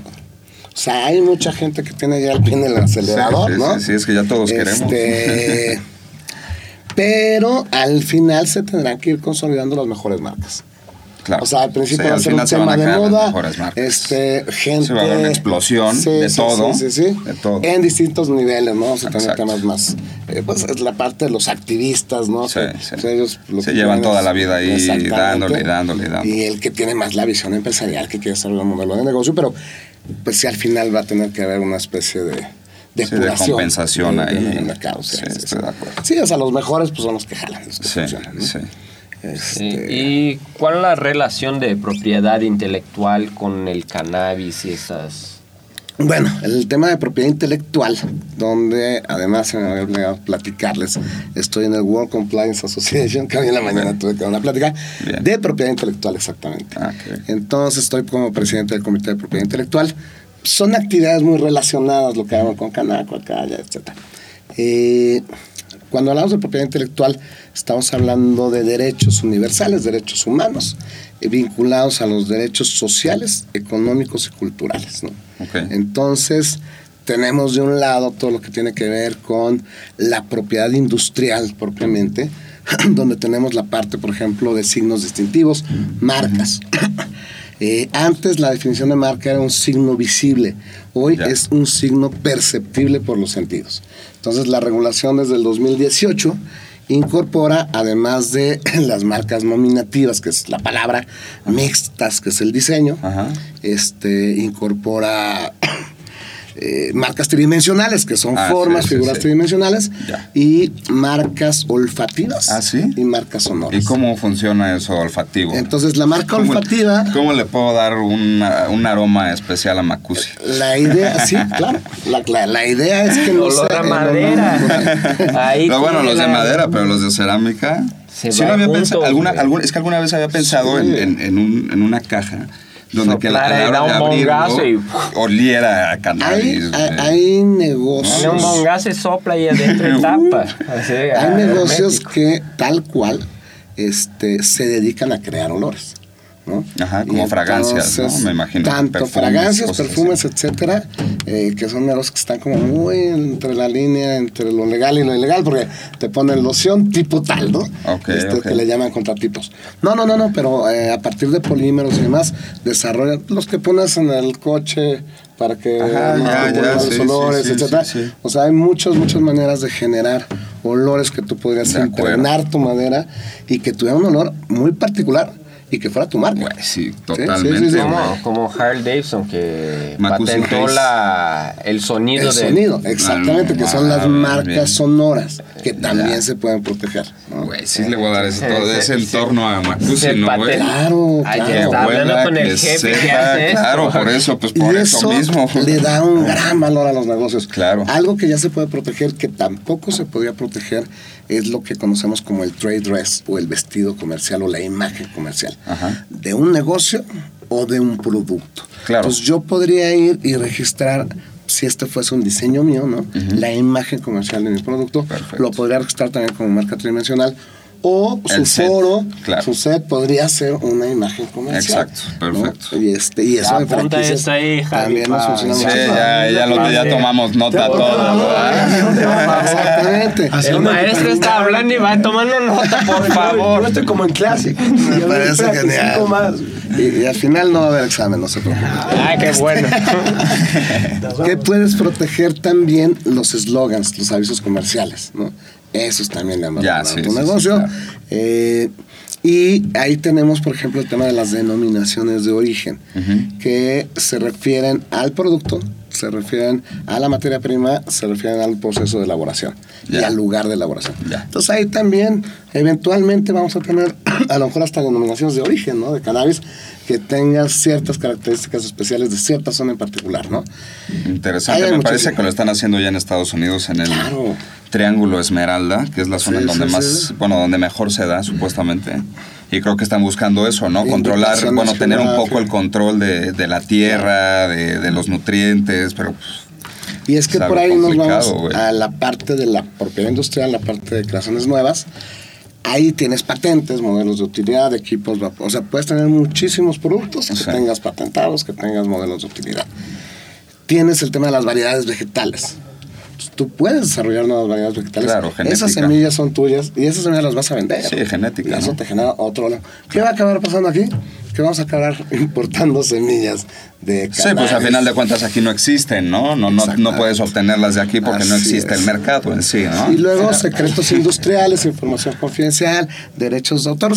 O sea, hay mucha gente que tiene ya el pie en el acelerador, Sí, sí, ¿no? sí, sí, es que ya todos queremos. Este, pero al final se tendrán que ir consolidando las mejores marcas. Claro. O sea, al principio Sí, va a ser un se tema de moda. Este, gente. Sí, va a haber una explosión de todo, Sí, sí, sí. de todo. En distintos niveles, ¿no? O también Exacto. temas más. eh, pues es la parte de los activistas, ¿no? Sí, sí. o sea, ellos lo Se llevan toda la vida ahí dándole, dándole, dándole. Y el que tiene más la visión empresarial, que quiere desarrollar un modelo de negocio, pero pues sí, al final va a tener que haber una especie de. Sí, de compensación de- de- ahí. en el mercado, sí, Sí, sí, estoy sí. de acuerdo. Sí, o sea, los mejores pues son los que jalan, los que Sí, funcionan, ¿no? sí. Este, ¿Y cuál es la relación de propiedad intelectual con el cannabis y esas... Bueno, el tema de propiedad intelectual, donde además se me había olvidado platicarles, estoy en el World Compliance Association, que hoy en la mañana tuve que dar una plática Bien. de propiedad intelectual exactamente. Ah. Entonces estoy como presidente del Comité de Propiedad Intelectual. Son actividades muy relacionadas, lo que hago con Canaco, acá, etc. Eh, cuando hablamos de propiedad intelectual, estamos hablando de derechos universales, derechos humanos, eh, vinculados a los derechos sociales, económicos y culturales. Entonces, tenemos de un lado todo lo que tiene que ver con la propiedad industrial propiamente, donde tenemos la parte, por ejemplo, de signos distintivos, marcas. Eh, antes la definición de marca era un signo visible, hoy Ya. es un signo perceptible por los sentidos. Entonces la regulación desde el 2018 incorpora, además de las marcas nominativas, que es la palabra, mixtas, que es el diseño, Ajá. este, incorpora eh, marcas tridimensionales, que son Ah, formas, sí, sí, figuras sí. tridimensionales, Ya. y marcas olfativas Ah, ¿sí? y marcas sonoras. ¿Y cómo funciona eso olfativo? Entonces, la marca ¿Cómo- olfativa, ¿Cómo le puedo dar una- un aroma especial a Macusi? la idea, sí, claro, la, la- la idea es que no Olor sea a el madera. Ahí No, bueno, los de la- madera, pero los de cerámica. Se sí va lo había pensado. Alguna, algún- es que alguna vez había pensado Sí. en, en- en un- en una caja donde que la, la da de un abrirlo, y- oliera a Hay, cannabis. hay, güey. hay negocios. Dale un bongazo y sopla y adentro y tapa. Así, Hay ah, negocios hermético. que tal cual este, se dedican a crear olores. ¿No? Ajá, como Y fragancias, ¿no? Me imagino, Tanto perfumes, fragancias, perfumes, etcétera, eh, que son negocios que están como muy entre la línea entre lo legal y lo ilegal, porque te ponen loción tipo tal, ¿no? Ok, este, ok. Que le llaman contratipos. No, no, no, no, pero eh, a partir de polímeros y demás, desarrollan los que pones en el coche para que Ajá, no ya, los sí, olores, sí, etcétera. sí. O sea, hay muchas, muchas maneras de generar olores que tú podrías impregnar tu madera y que tuviera un olor muy particular y que fuera tu marca. Güey, sí, sí, totalmente. sí. Como, como Harl Davidson que Macusi patentó la, el sonido El de sonido, exactamente, que son las Ah, marcas bien. sonoras que también Ya. se pueden proteger. ¿no? Güey, sí le voy a dar ese, Se- todo ese se- entorno a Macusi, ¿no, güey? Claro, claro. está hablando Huela, con el que jefe que esto. Claro, por eso, pues Y por eso, eso mismo. le da un gran valor a los negocios. Claro. Algo que ya se puede proteger, que tampoco se podía proteger, es lo que conocemos como el trade dress o el vestido comercial o la imagen comercial. Ajá. De un negocio o de un producto. Claro. Entonces yo podría ir y registrar, si este fuese un diseño mío, ¿no? La imagen comercial de mi producto. Perfecto. Lo podría registrar también como marca tridimensional. O su set, foro, claro. su set podría ser una imagen comercial. Exacto, ¿no? perfecto. Y, este, y eso apunta ahí, Javi, también nos funciona Sí, mucho. ya, ya, lo, ya tomamos nota todos. Exactamente. Así El maestro está hablando y va tomando nota, por Yo favor. estoy como en clase. Me parece genial. más. Y, y al final no va a haber examen, no se preocupe. Ah, qué bueno. ¿Qué puedes proteger también los eslogans, los avisos comerciales? ¿no? Esos también le han Ya, a sí, tu sí, negocio. claro. Eh, y ahí tenemos, por ejemplo, el tema de las denominaciones de origen, que se refieren al producto, se refieren a la materia prima, se refieren al proceso de elaboración y al lugar de elaboración. Entonces ahí también, eventualmente vamos a tener a lo mejor hasta denominaciones de origen, ¿no? De cannabis que tengan ciertas características especiales de cierta zona en particular, ¿no? Interesante, me muchísimo. parece que lo están haciendo ya en Estados Unidos en el Claro. Triángulo Esmeralda, que es la zona Sí, en donde sí, más, sí. bueno, donde mejor se da supuestamente. Y creo que están buscando eso, ¿no? Controlar, bueno, tener un poco el control de, de la tierra, de, de los nutrientes, pero pues, Y es que Es por ahí nos vamos a la parte de la propiedad industrial, la parte de creaciones nuevas. Ahí tienes patentes, modelos de utilidad, equipos. O sea, puedes tener muchísimos productos que tengas patentados, que tengas modelos de utilidad. Tienes el tema de las variedades vegetales. Entonces, Tú puedes desarrollar nuevas variedades vegetales. Claro, genética. Esas semillas son tuyas y esas semillas las vas a vender. Sí, genética, Y eso ¿no? te genera otro. lado. ¿Qué va a acabar pasando aquí? Que vamos a acabar importando semillas de sí, pues a cannabis. final de cuentas aquí no existen, ¿no? No, no, no puedes obtenerlas de aquí porque no existe es. el mercado en sí, ¿no? Y luego secretos industriales, información confidencial, derechos de autor.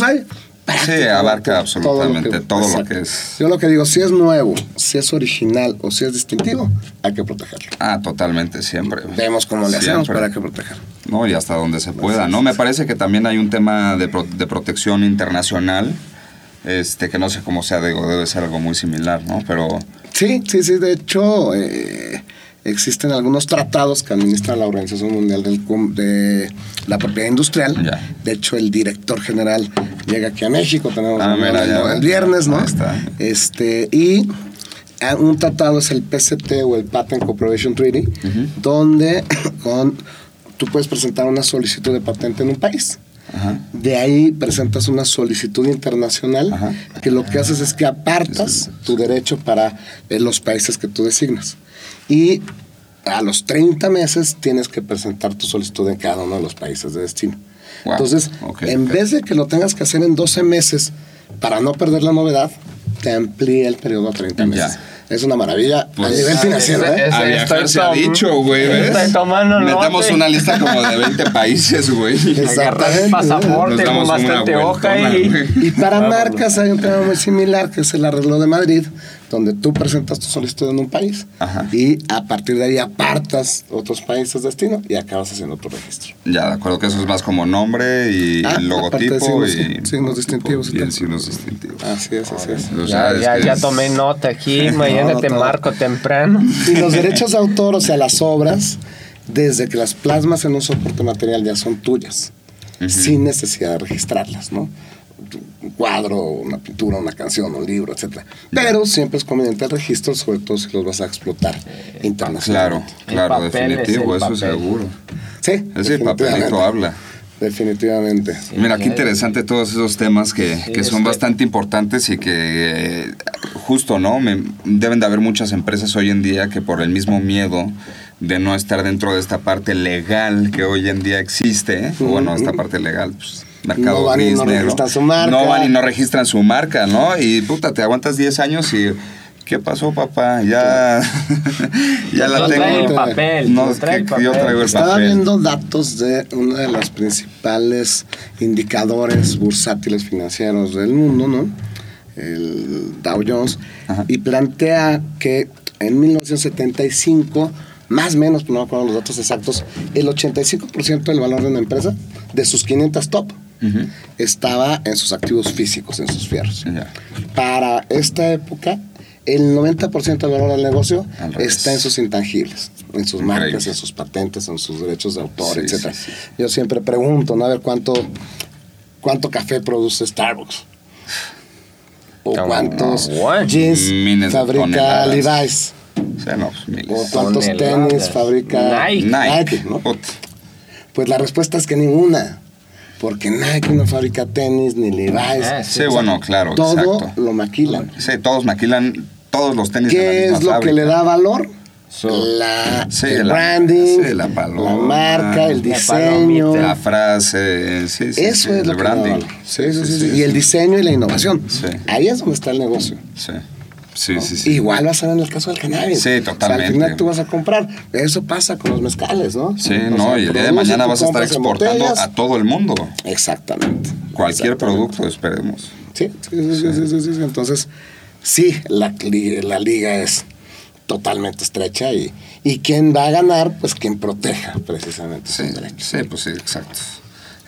Sí, abarca absolutamente todo lo que es- Yo lo que digo, si es nuevo, si es original o si es distintivo, hay que protegerlo. Ah, totalmente, siempre. Vemos cómo le hacemos, Siempre. pero hay que protegerlo. No, y hasta donde se pueda, ¿no? Me parece que también hay un tema de, pro- de protección internacional, este, que no sé cómo sea, digo, debe ser algo muy similar, ¿no? Pero Sí, sí, sí. De hecho, eh, existen algunos tratados que administra la Organización Mundial del de la Propiedad Industrial. Ya. De hecho, el director general llega aquí a México. Tenemos Ah, mira, el, ya. el viernes, ¿no? Está. Este, y ah, un tratado es el PCT o el Patent Cooperation Treaty, donde con, tú puedes presentar una solicitud de patente en un país. Ajá. De ahí presentas una solicitud internacional Ajá. que lo que haces es que apartas tu derecho para eh, los países que tú designas. Y a los 30 meses tienes que presentar tu solicitud en cada uno de los países de destino. Wow. Entonces, Ok, en ok. vez de que lo tengas que hacer en 12 meses para no perder la novedad, te amplía el periodo a 30 meses. Ya. Es una maravilla Pues, a nivel financiero. ese- ¿eh? A se ha dicho, güey, Metamos una lista como de 20 países, güey. Exactamente. pasaporte con bastante hoja y... Y para marcas hay un tema muy similar que es el arreglo de Madrid, donde tú presentas tu solicitud en un país Ajá. y a partir de ahí apartas otros países de destino y acabas haciendo tu registro. Ya, de acuerdo que eso es más como nombre y Ah, logotipo signos, y sí, signos distintivos y y signos distintivos. Así es, así es. O sea, Ya, es ya, tomé nota aquí, mañana No, te marco temprano. Y los derechos de autor, o sea, las obras, desde que las plasmas en un soporte material ya son tuyas, sin necesidad de registrarlas, ¿no? Un cuadro, una pintura, una canción, un libro, etcétera. Pero siempre es conveniente el registro, sobre todo si los vas a explotar Claro, internacionalmente. El claro, es definitivo, el eso papel. seguro. Sí, Ese definitivamente. papelito habla. Definitivamente. Mira, qué interesante todos esos temas que, Sí, que son este- bastante importantes y que eh, justo, ¿no? Me- deben de haber muchas empresas hoy en día que por el mismo miedo de no estar dentro de esta parte legal que hoy en día existe, o bueno, esta parte legal, pues mercado No van y no negro, registran su marca. No van y no registran su marca, ¿no? Y puta, te aguantas 10 años y... ¿Qué pasó, papá? Ya, ya la no tengo. trae el papel, No, no trae el papel. yo traigo el Estaba papel. viendo datos de uno de los principales indicadores bursátiles financieros del mundo, ¿no? El Dow Jones, Ajá. y plantea que en 1975, más o menos, no me acuerdo los datos exactos, el 85% del valor de una empresa, de sus 500 top, Estaba en sus activos físicos, en sus fierros. Para esta época, el 90% del valor del negocio está en sus intangibles, en sus Increíble. marcas, en sus patentes, en sus derechos de autor, Sí, etcétera. sí, sí. Yo siempre pregunto, ¿no? A ver cuánto, cuánto café produce Starbucks. O cuántos no, jeans Miles fabrica toneladas. Levi's. Pues. O cuántos Toneladas. tenis fabrica Nike. Nike. ¿no? Pues la respuesta es que ninguna. Porque Nike no fabrica tenis ni Levi's. Ah, Sí, bueno, claro, Todo exacto. lo maquilan. Sí, todos maquilan todos los tenis en la ¿Qué misma es lo que le da valor? Su- la, Sí, el la- branding, sí, la paloma, la marca, el la diseño. La frase, sí, sí, Eso sí, es lo el que le da branding. valor. Sí, sí, sí, sí. Y el diseño y la innovación. Sí. Ahí es donde está el negocio. Sí, sí, ¿no? sí. sí. Igual va a ser en el caso del cannabis. Sí, O sea, totalmente. al final tú vas a comprar. Eso pasa con los mezcales, ¿no? Sí, O no, sea, y el día de mañana vas a estar exportando a todo el mundo. Exactamente. Cualquier Exactamente. producto, esperemos. Sí, sí, sí, sí, sí. Entonces, sí, la, la liga es totalmente estrecha y, y quien va a ganar, pues quien proteja precisamente Sí, sus derechos. sí, pues sí, exacto.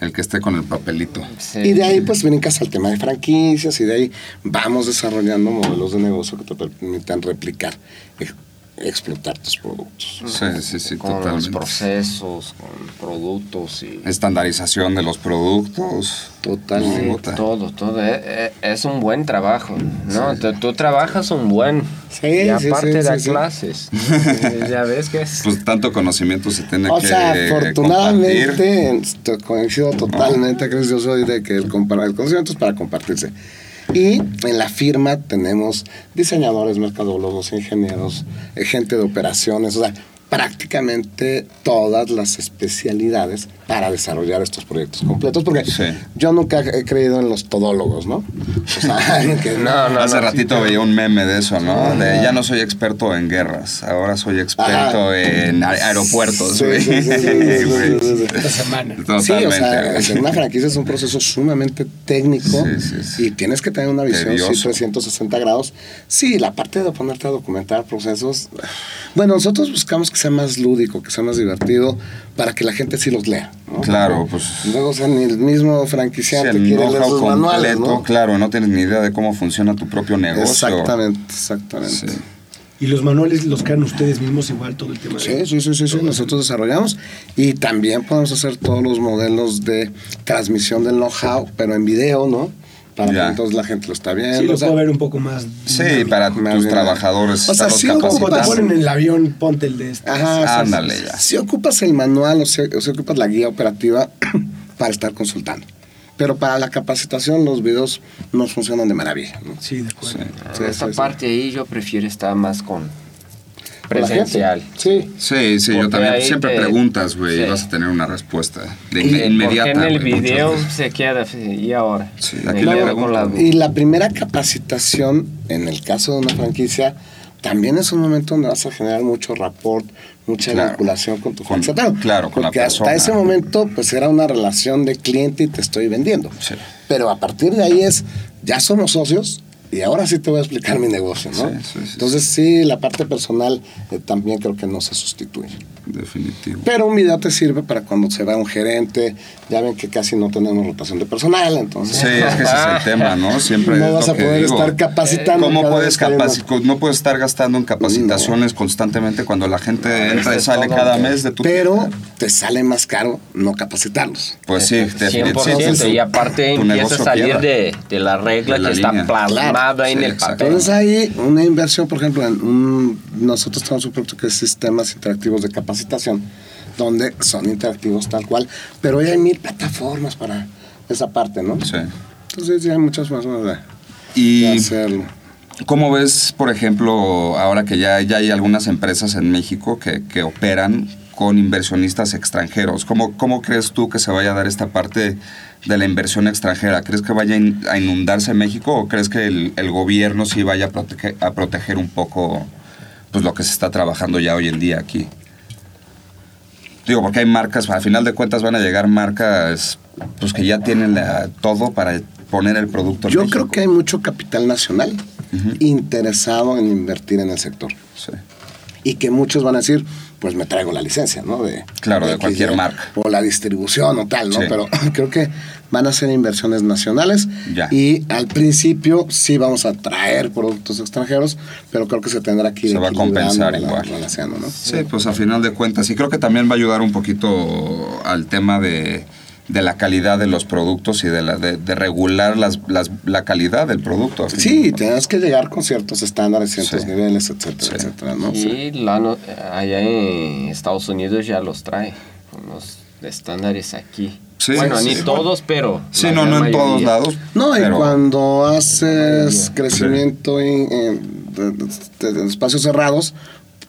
El que esté con el papelito. Sí. Y de ahí pues brincas al tema de franquicias y de ahí vamos desarrollando modelos de negocio que te permitan replicar, ex- explotar tus productos. Sí, sí, sí, con los totalmente. procesos, con productos y Estandarización de los productos. Totalmente. Puta. todo, todo. E- e- Es, un buen trabajo, ¿no? Tú, tú trabajas un buen. Sí, y sí, aparte sí, da sí, sí. clases. ya ves que es. Pues tanto conocimiento se tiene O que sea, compartir. afortunadamente, coincido totalmente, Chris, yo soy de que el, el conocimiento es para compartirse. Y en la firma tenemos diseñadores, mercadólogos, ingenieros, eh, gente de operaciones, o sea, prácticamente todas las especialidades para desarrollar estos proyectos completos, porque Sí. yo nunca he creído en los todólogos, ¿no? O sea, que No, no, Hace no, ratito veía un meme de eso, ¿no? De ya no soy experto en guerras, ahora soy experto Ajá. en aeropuertos, Sí, sí, sí, sí, sí, sí, sí, sí. Esta semana. Sí, o Totalmente, sea, hacer una franquicia es un proceso sumamente técnico Sí, sí, sí. y tienes que tener una visión sí, Tedioso. 360 grados. Sí, la parte de ponerte a documentar procesos. Bueno, nosotros buscamos que sea más lúdico, que sea más divertido, para que la gente sí los lea. ¿no? Claro, pues. Luego, o sea, ni el mismo franquiciante el quiere leer know-how sus manuales, completo, ¿no? claro, no tienes ni idea de cómo funciona tu propio negocio. Exactamente, exactamente. Sí. Y los manuales los crean ustedes mismos igual todo el tema. de- Sí, sí, sí, sí, sí, nosotros desarrollamos y también podemos hacer todos los modelos de transmisión del know-how, pero en video, ¿no? Para Ya. que entonces la gente lo está viendo. Sí, lo o sea, puedo ver un poco más. Sí, para Más tus bien. trabajadores, O sea, te capacitando. ponen en el avión, ponte el de este. Ajá, o sea, Ándale si- ya. Si ocupas el manual o si, o si ocupas la guía operativa para estar consultando. Pero para la capacitación los videos nos funcionan de maravilla. ¿no? Sí, de acuerdo. Sí. Sí, Esta sí, sí. parte ahí yo prefiero estar más con. Presencial. Sí. Sí, sí, yo también. Siempre te- preguntas, güey, y vas a tener una respuesta de inmediata. En el video se queda y ahora. Sí, aquí la- Y la primera capacitación, en el caso de una franquicia, también es un momento donde vas a generar mucho rapport, mucha Claro. vinculación con tu Con- franquicia. claro, con la Porque persona. hasta ese momento, pues era una relación de cliente y te estoy vendiendo. Sí. Pero a partir de ahí es, ya somos socios y ahora sí te voy a explicar mi negocio, ¿no? Entonces sí, la parte personal eh, también creo que no se sustituye. Definitivo. Pero un video te sirve para cuando se va un gerente, ya ven que casi no tenemos rotación de personal, entonces... Sí, es que ese es el tema, ¿no? Siempre no vas a poder estar capacitando. ¿Cómo puedes capacitar? No puedes estar gastando en capacitaciones constantemente cuando la gente entra y sale cada mes de tu... Pero te sale más caro no capacitarlos. Pues sí, definitivamente. Y aparte empieza a salir de, de, la regla que está plasmada en el papel. Entonces hay una inversión, por ejemplo, en un, nosotros tenemos un producto que es sistemas interactivos de capacitación, donde son interactivos tal cual, pero hoy hay mil plataformas para esa parte, ¿no? Sí. Entonces ya hay muchas formas de, y... hacerlo. ¿Cómo ves, por ejemplo, ahora que ya, ya hay algunas empresas en México que, que operan con inversionistas extranjeros? ¿Cómo, ¿Cómo crees tú que se vaya a dar esta parte de la inversión extranjera? ¿Crees que vaya a inundarse México o crees que el, el gobierno sí vaya a proteger, a proteger un poco pues, lo que se está trabajando ya hoy en día aquí? Digo, porque hay marcas, al final de cuentas van a llegar marcas pues que ya tienen todo para poner el producto. Yo creo que hay mucho capital nacional interesado en invertir en el sector. Sí. Y que muchos van a decir, pues me traigo la licencia, ¿no? De, claro, de, cualquier marca. O la distribución o tal, ¿no? Pero creo que van a ser inversiones nacionales y al principio sí vamos a traer productos extranjeros, pero creo que se tendrá que ir Se va a compensar igual. ¿no? Sí, pues a final de cuentas. Y creo que también va a ayudar un poquito al tema de de la calidad de los productos y de, la, de, regular las, la calidad del producto. Sí, tienes que llegar con ciertos estándares, ciertos niveles, etcétera, etcétera. ¿no? Y allá en Estados Unidos ya los trae, con los estándares aquí. Bueno, ni todos, pero... Sí, no, no en todos lados. No, y cuando haces crecimiento en, en espacios cerrados,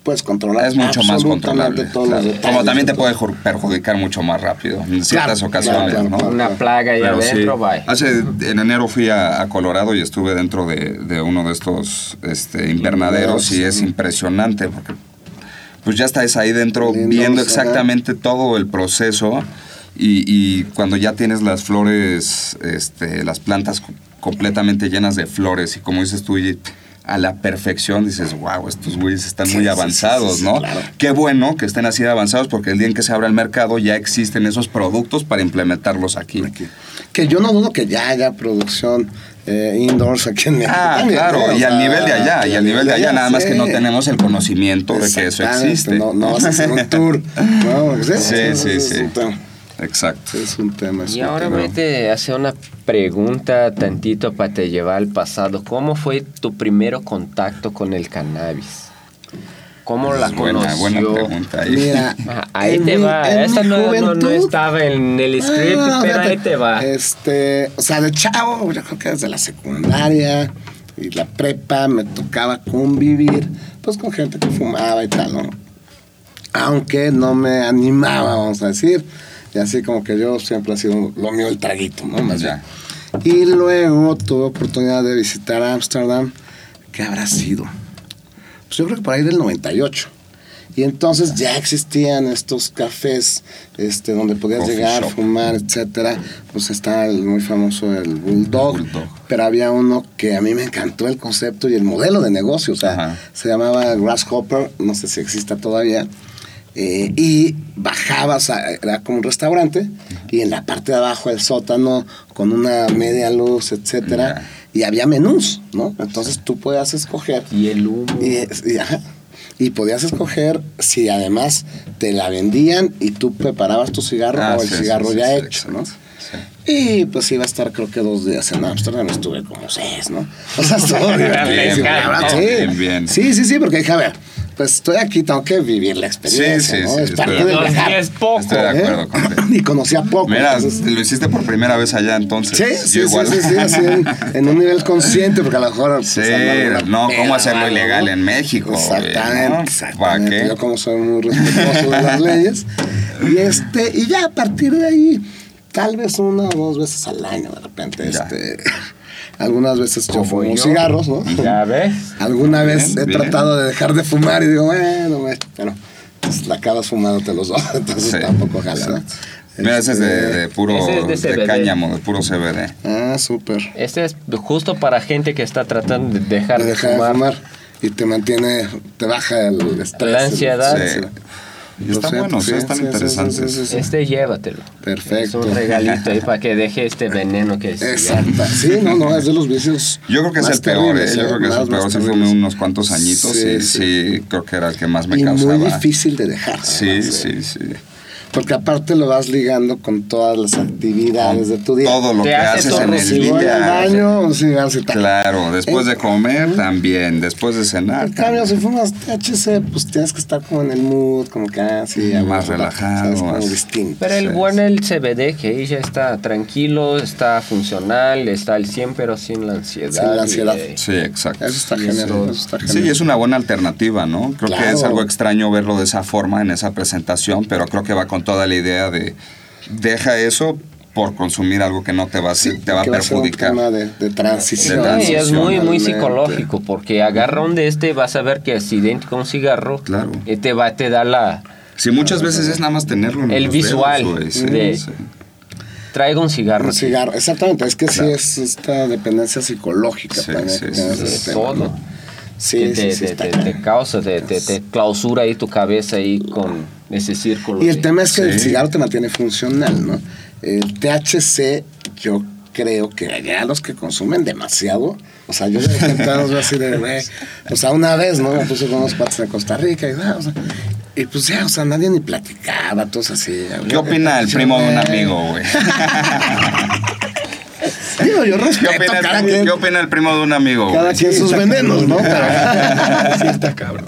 puedes controlar. Es mucho más controlable. Como también te puede perjudicar mucho más rápido en ciertas ocasiones. Una plaga ahí adentro, Hace, en enero fui a, Colorado y estuve dentro de, uno de estos este, invernaderos y es impresionante porque pues ya estás ahí dentro viendo exactamente todo el proceso y, cuando ya tienes las flores, este, las plantas completamente llenas de flores y como dices tú, a la perfección, dices, wow, estos güeyes están muy avanzados, ¿no? Qué bueno que estén así de avanzados porque el día en que se abra el mercado ya existen esos productos para implementarlos aquí. Que yo no dudo que ya haya producción eh, indoors aquí en México. Ah, claro, y al nivel de allá, y al nivel de allá, nada más que no tenemos el conocimiento de que eso existe. No, no vas a hacer un tour. sí, sí, sí. Exacto. Es un tema. y ahora voy a hacer una pregunta tantito para te llevar al pasado. ¿Cómo fue tu primer contacto con el cannabis? ¿Cómo la buena, conoció? Buena pregunta. Ahí. Mira, ahí te va. Esta no, no, estaba en el script, pero ahí te va. Este, o sea, de chavo, yo creo que desde la secundaria y la prepa me tocaba convivir pues con gente que fumaba y tal, ¿no? Aunque no me animaba, vamos a decir y así como que yo siempre ha sido lo mío el traguito, ¿no? Más ya. Y luego tuve oportunidad de visitar Ámsterdam. ¿Qué habrá sido? Pues yo creo que por ahí del 98. Y entonces ya existían estos cafés este, donde podías llegar, fumar, etcétera. Pues está el muy famoso el Bulldog, Pero había uno que a mí me encantó el concepto y el modelo de negocio. O sea, se llamaba Grasshopper, no sé si exista todavía. Eh, y bajabas, era como un restaurante, y en la parte de abajo el sótano con una media luz, etcétera, y había menús, ¿no? Entonces tú podías escoger. Y el humo. Y, podías escoger si además te la vendían y tú preparabas tu cigarro ah, o el cigarro ya hecho, ¿no? Y pues iba a estar creo que dos días en Amsterdam, estuve como seis, ¿no? O sea, estuvo bien, bien. Sí, sí, sí, porque dije, a ver, pues estoy aquí, tengo que vivir la experiencia. Sí, sí, ¿no? sí. Es parte de es poco. Estoy de acuerdo ¿eh? contigo. Y conocía poco. Mira, lo hiciste por primera vez allá entonces. Sí, sí, igual. sí, sí, así en, un nivel consciente, porque a lo mejor. Pues, sí, no, ¿cómo hacerlo ilegal en México? Exactamente, exactamente. ¿Para qué? Yo, como soy muy respetuoso de las leyes. Y, este, y ya a partir de ahí, tal vez una o dos veces al año, de repente, este algunas veces yo fumo cigarros, ¿no? Ya ves. Alguna vez he tratado de dejar de fumar y digo, bueno, pero pues, la acabas fumándote los dos, entonces Sí, tampoco jala, ¿no? Mira, ese es de, Este, de puro Ese es de cáñamo, de puro CBD. Ah, súper. Este es justo para gente que está tratando de dejar de, Deja de fumar. fumar y te mantiene, te baja el estrés. La ansiedad. Sí. Y están Lo buenos, están sí, interesantes. sí, sí, sí. Este llévatelo. Perfecto. Es un regalito ahí para que deje este veneno que es. Exacto. Sí, no, no, es de los vicios. Yo creo que es el peor, ¿eh? Yo creo que es Más- el peor. Sí fumé unos cuantos añitos Sí, y sí. sí, creo que era el que más me y causaba. muy difícil de dejar. Sí, además, sí, ¿eh? sí. Porque aparte lo vas ligando con todas las actividades de tu día. Todo lo Te que hace haces en el Si voy al día. baño, o si vas Claro, después Eh, de comer también, después de cenar. En cambio, si fumas THC, pues tienes que estar como en el mood, como que así. a Más relajado, ¿sabes? Como más- distinto. Pero el Sí, bueno el CBD que ahí ya está tranquilo, está funcional, está al 100 pero sin la ansiedad. Sin la ansiedad. y, eh, Sí, exacto. Eso está Y genial. eso- Eso está Sí, es una buena alternativa, ¿no? Creo que es algo extraño verlo de esa forma, en esa presentación, pero creo que va con toda la idea de deja eso por consumir algo que no te va, a- Sí, te va a que va ser un perjudicar. tema de, de transición. De es muy, muy psicológico, porque agarra un de este, vas a ver que es idéntico a un cigarro, Claro. y te va, te da la... Sí, muchas veces es nada más tenerlo en El visual dedos, sí, de- sí. Traigo un cigarro. Un cigarro, exactamente. Es que Claro. sí es esta dependencia psicológica Sí, también. sí, que sí, todo. ¿no? que Sí, te, te- te- te causa, te, te- te clausura ahí tu cabeza ahí con ese círculo. Y el de- tema es que el cigarro te mantiene funcional, ¿no? El THC, yo creo que ya los que consumen demasiado, o sea, yo de repente así de, güey, o sea, una vez, ¿no? Me puse con unos patos en Costa Rica y, ah, o sea, y pues ya, o sea, nadie ni platicaba, todos así. ¿Qué opina el primo de un amigo, güey? Digo, yo ¿Qué respeto opina, cada el, quien, qué opina el primo de un amigo? cada quien sus venenos, ¿no? Pero, sí está cabrón.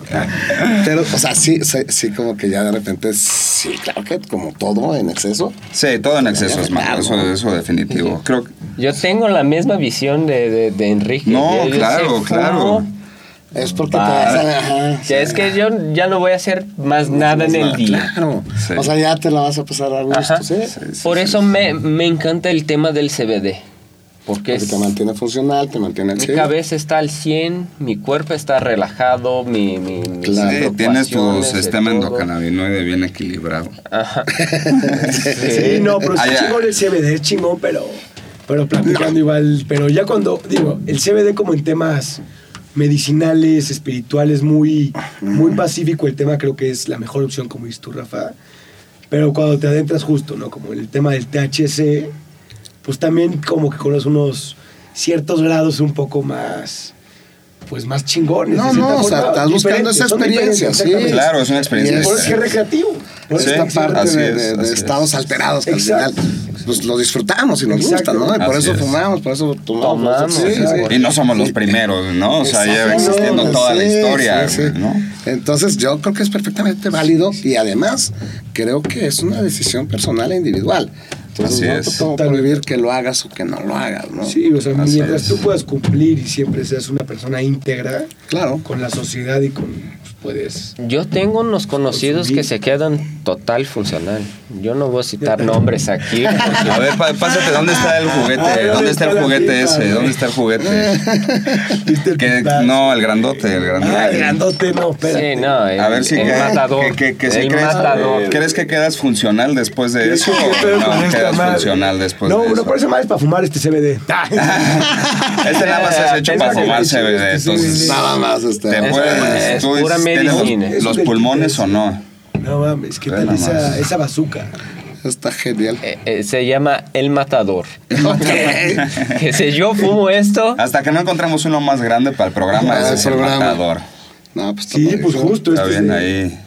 pero, o sea, sí, sí, sí, como que ya de repente, sí, claro que como todo en exceso. Sí, todo en exceso es malo, eso, eso definitivo. Creo que- Yo tengo la misma visión de, de, de Enrique. No, Yo- yo claro, claro. Es porque te va. vas a... ajá, Ya es que yo ya no voy a hacer más nada en el día. Claro. Sí. O sea, ya te la vas a pasar a gusto, Ajá. ¿sí? sí, Por sí, eso me, me encanta el tema del CBD. Porque Porque es, te mantiene funcional, te mantiene al mi 100. cabeza está al 100, mi cuerpo está relajado, mi, mi, mis Claro. Sí, tienes tu sistema endocannabinoide bien equilibrado. Ajá. Sí, no, pero ya. chingón el CBD, es chingón, pero, pero platicando igual. Pero ya cuando, digo, el CBD como en temas medicinales, espirituales, muy, muy pacífico, el tema creo que es la mejor opción, como dices tú, Rafa. Pero cuando te adentras justo, ¿no? Como en el tema del THC, pues también como que conoces unos ciertos grados un poco más, pues más chingones. No, no, o sea, forma, estás buscando esa experiencia, sí. Claro, es una experiencia Y Por eso es que es recreativo. Por Sí, eso Esta parte de, es, de- estados es. alterados que al Exacto. final pues, lo disfrutamos y nos Exacto. gusta, ¿no? Y por Así eso es. fumamos, por eso tomamos. Tomamos, Sí, sí. Y no somos los primeros, ¿no? O sea, lleva existiendo toda la historia, sí, sí. ¿no? Entonces yo creo que es perfectamente válido y además creo que es una decisión personal e individual. Entonces Así no es. te puedo prohibir que lo hagas o que no lo hagas, ¿no? Sí, o sea, Así mientras es. tú puedas cumplir y siempre seas una persona íntegra Claro. con la sociedad y con, pues, puedes... Yo tengo unos conocidos que se quedan total funcional. Yo no voy a citar nombres aquí. porque- A ver, pásate, ¿dónde está el juguete? ¿dónde ¿Dónde está el está juguete pipa, ese? ¿Dónde está el juguete? No, el grandote, el grandote. Ah, el grandote, no, espérate. Sí, no, el, A ver si el que- matador. que- que- que si el crees, matador. ¿Crees que quedas funcional después de ¿Crees eso? no esta quedas madre? funcional después no, de no, eso. por eso más es para fumar este CBD. Este nada más es hecho para fumar CBD, este entonces... Nada más este. ¿Te Es- puedes, tú los- medicina. los, pulmones o no? No mames, ¿qué tal esa, esa bazooka? Está genial. Eh, eh, se llama El Matador. que si yo fumo esto, Hasta que no encontremos uno más grande para el programa, el es el programa. matador. No, pues está Sí, pues justo. Está este bien es de- ahí.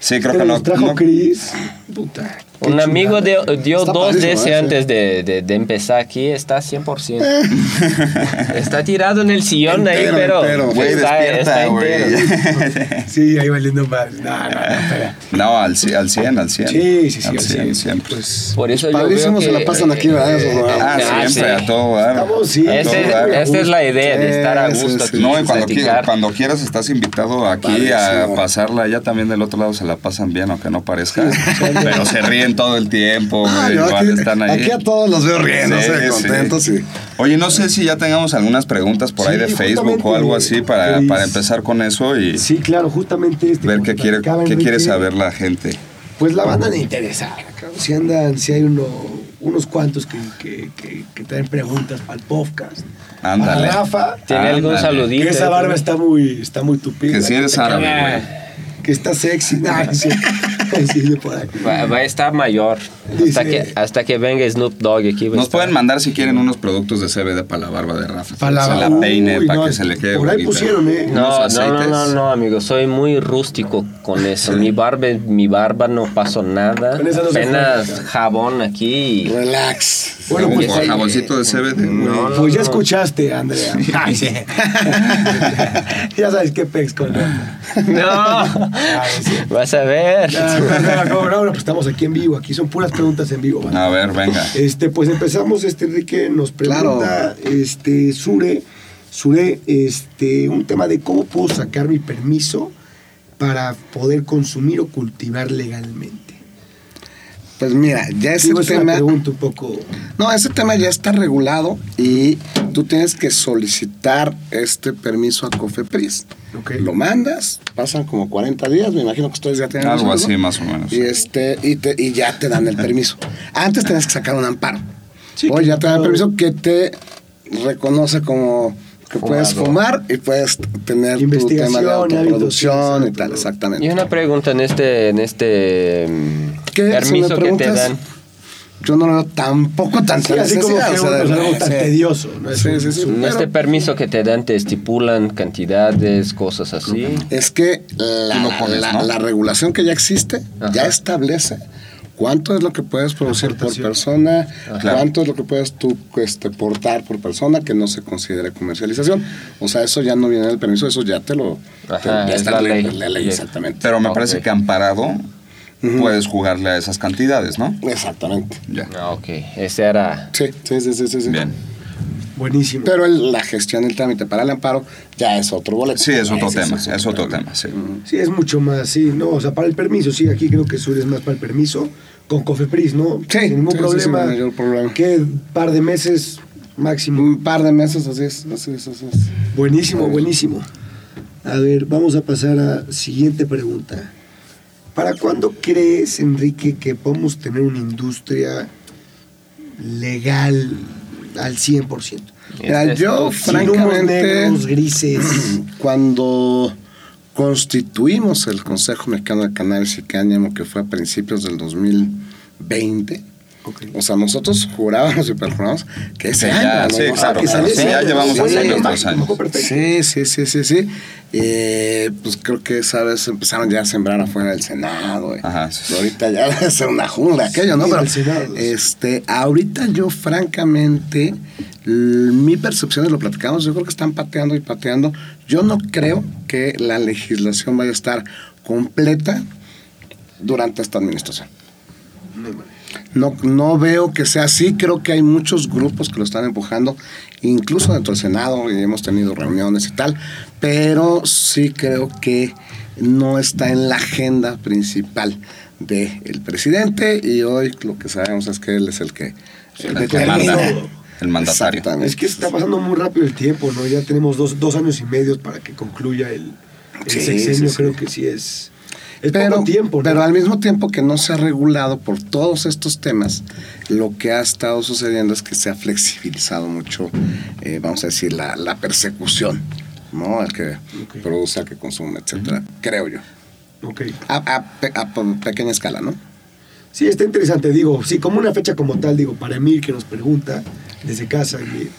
Sí, creo este que no... nos trajo no- Chris. Puta. un amigo dio dos ese ¿eh? antes de, de- de empezar aquí. Está 100%. está tirado en el sillón ahí, pero entero. Está, despierta, está güey. entero. Sí, ahí valiendo mal. No, no, no, espera. No, al, al 100, al 100. Sí, sí, sí. Al así 100, es. siempre. Pues, Por eso yo Padrísimo, veo se que- la pasan aquí, ¿verdad? Esos programas. Ah, Ah, siempre, sí. a todo dar. Estamos, sí, A Ese- todo dar. esta es la idea de estar a gusto aquí. No, y cuando, quieras estás invitado aquí Padrísimo. a pasarla. Ya también del otro lado se la pasan bien, aunque no parezca. Pero se ríen todo el tiempo, Ah, güey, aquí, están ahí. aquí a todos los veo riéndose, Sí, contentos sí. y... Oye, no sé si ya tengamos algunas preguntas por ahí de Facebook o algo así para, para empezar con eso y Sí, claro, justamente este. ver qué quiere, qué quiere saber la gente. Pues la banda de interesada. Si andan, si hay uno, unos cuantos que, que, que, que traen preguntas para el podcast. Ándale. Rafa, ¿Tiene algún saludito? que esa barba está muy, está muy tupida. Que si eres árabe, güey. Que está sexy. Nah, sí. Sí, de por ahí. Va, va a estar mayor. Hasta que, hasta que venga Snoop Dogg aquí. Nos estar. pueden mandar si quieren unos productos de CBD para la barba de Rafa. Para la se la peine para no, que se le quede Por ahí pusieron, ¿eh? No, unos no, no, no, no, amigo, soy muy rústico con eso. Mi barba, mi barba no pasó nada. Apenas jabón aquí. Relax. Bueno, Un pues, jaboncito de CBD. No, no, Pues ya no. escuchaste, Andrea. Ay, sí. ya sabes qué pex con No, sí. vas a ver. No, no, no, no, no, pues estamos aquí en vivo, aquí son puras preguntas en vivo. ¿vale? A ver, venga. Este, pues empezamos, este Enrique nos pregunta, este, Sure, Sure, este, un tema de cómo puedo sacar mi permiso para poder consumir o cultivar legalmente. Pues mira, ya ese Digo, tema... pregunta un poco... No, ese tema ya está regulado y tú tienes que solicitar este permiso a COFEPRIS. Ok. Lo mandas, pasan como 40 días, me imagino que ustedes ya tienen Algo así, más o menos. Y, este, y, te- y ya te dan el permiso. Antes tenías que sacar un amparo. Sí, Hoy ya te dan el permiso que te reconoce como que puedes fumar y puedes tener tu Investigación, tema de autoproducción y tal, exactamente. Y una pregunta en este, en este mm, ¿Qué? Si me permiso que te dan. Yo no lo veo tampoco tan Sí, así como que necesidad, o sea, uno, algo tan sí. tedioso. ¿no? Es Sí, un- sí, sí. En pero- este permiso que te dan te estipulan cantidades, cosas así. Es que la, Tú lo pones, la- ¿no? la regulación que ya existe Ajá. ya establece cuánto es lo que puedes producir por persona, cuánto es lo que puedes tú este, portar por persona que no se considere comercialización. O sea, eso ya no viene en el permiso, eso ya te lo... te- ya es está la ley. la ley, Ley. exactamente. Pero me parece que amparado Puedes jugarle a esas cantidades, ¿no? Exactamente. Ya. Ah, ok. Ese era. Sí, sí, sí, sí, sí. sí. Bien. Buenísimo. Pero el- la gestión del trámite para el amparo ya es otro boleto. Sí, es otro Ese tema, sí es otro tema, sí. Sí, es mucho más, sí, no, o sea, para el permiso, sí, aquí creo que Sur es más para el permiso, con Cofepris, ¿no? Sí, Sin ningún sí, sí, problema. mayor problema. ¿Qué par de meses máximo? Un par de meses, así es, así es, así es. Buenísimo, buenísimo. A ver, vamos a pasar a siguiente pregunta. ¿Para cuándo crees, Enrique, que podemos tener una industria legal al 100%? Mira, Es- yo francamente... negros, grises. Cuando constituimos el Consejo Mexicano de Cannabis y Cáñamo, que fue a principios del 2020, O sea, nosotros jurábamos y perjurábamos que ese año, ya, ¿no? sí, O sea, claro, que claro. saliese Sí, ya llevamos sí, años, dos años. Sí, sí, sí, sí, sí. Eh, pues creo que esa vez empezaron ya a sembrar afuera del Senado. eh. Ajá, sí, sí. Ahorita ya debe ser una jungla aquello, ¿no? Pero este, ahorita yo francamente, mi percepción, y lo platicamos, yo creo que están pateando y pateando. Yo no creo que la legislación vaya a estar completa durante esta administración. No, no veo que sea así, creo que hay muchos grupos que lo están empujando, incluso dentro del Senado, y hemos tenido reuniones y tal, pero sí creo que no está en la agenda principal del presidente y hoy lo que sabemos es que él es el que El determina. manda, el mandatario. Es que está pasando muy rápido el tiempo, ¿no? Ya tenemos dos, dos años y medio para que concluya el, el Sí, sexenio, sí, sí. creo que sí es. Es pero, poco tiempo, ¿no? pero al mismo tiempo que no se ha regulado por todos estos temas, lo que ha estado sucediendo es que se ha flexibilizado mucho, eh, vamos a decir, la, la persecución, ¿no? Al que produce, al que consume, etcétera, creo yo. Ok. A, a pe- a pe- pequeña escala, ¿no? Sí, está interesante, digo, sí, como una fecha como tal, digo, para Emil que nos pregunta desde casa. y-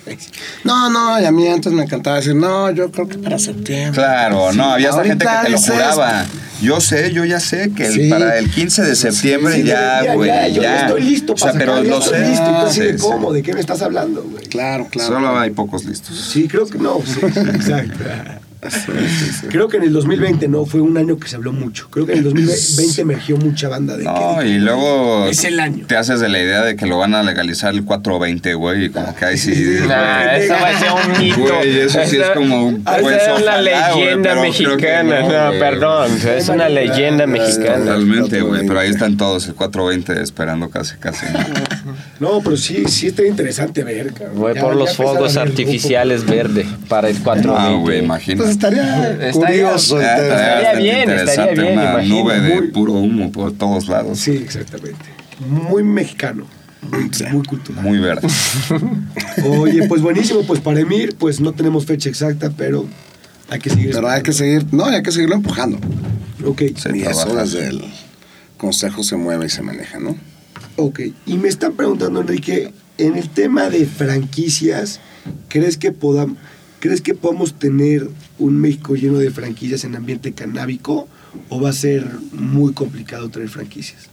No, no, y a mí antes me encantaba decir, no, yo creo que para septiembre. Claro, no, había esta gente que te lo juraba. Yo sé, yo ya sé que el- Sí. para el 15 de septiembre Sí, ya, ya, güey, ya, ya. yo ya estoy listo O sea, para pero ya lo sé. listo, Sí, de sí. cómo, ¿de qué me estás hablando, güey? Claro, claro. Solo hay pocos listos. Sí, creo que no, sí, exacto. Creo que en el 2020 no fue un año que se habló mucho. Creo que en el 2020 emergió mucha banda de No, que y luego Es el año. te haces de la idea de que lo van a legalizar el 420, güey, y como que ahí sí... Nah, eso va a ser un mito. Güey, eso sí es como un- Esa pues, es una güey, leyenda mexicana. no, No, güey. perdón. Es una leyenda mexicana. Totalmente, güey, pero ahí están todos, el 420 esperando casi, casi. No, pero sí, sí está interesante ver. cabrón. Voy Ya- por ya los fuegos artificiales verde para el 420. Ah, güey, imagínate. Estaría Estaría- curioso. Estaría bien, interesante, estaría bien, Una imagino, nube de muy- puro humo por todos lados. Sí, exactamente. Muy mexicano. Muy, muy cultural. Muy verde. Oye, pues buenísimo. Pues para Emir, pues no tenemos fecha exacta, pero hay que seguir. Pero hay que seguir, no, hay que seguirlo empujando. Ok, Sí. y eso trabaja. desde el consejo se mueve y se maneja, ¿no? ok. Y me están preguntando, Enrique, en el tema de franquicias, ¿crees que podamos, ¿crees que podamos tener un México lleno de franquicias en ambiente canábico o va a ser muy complicado traer franquicias?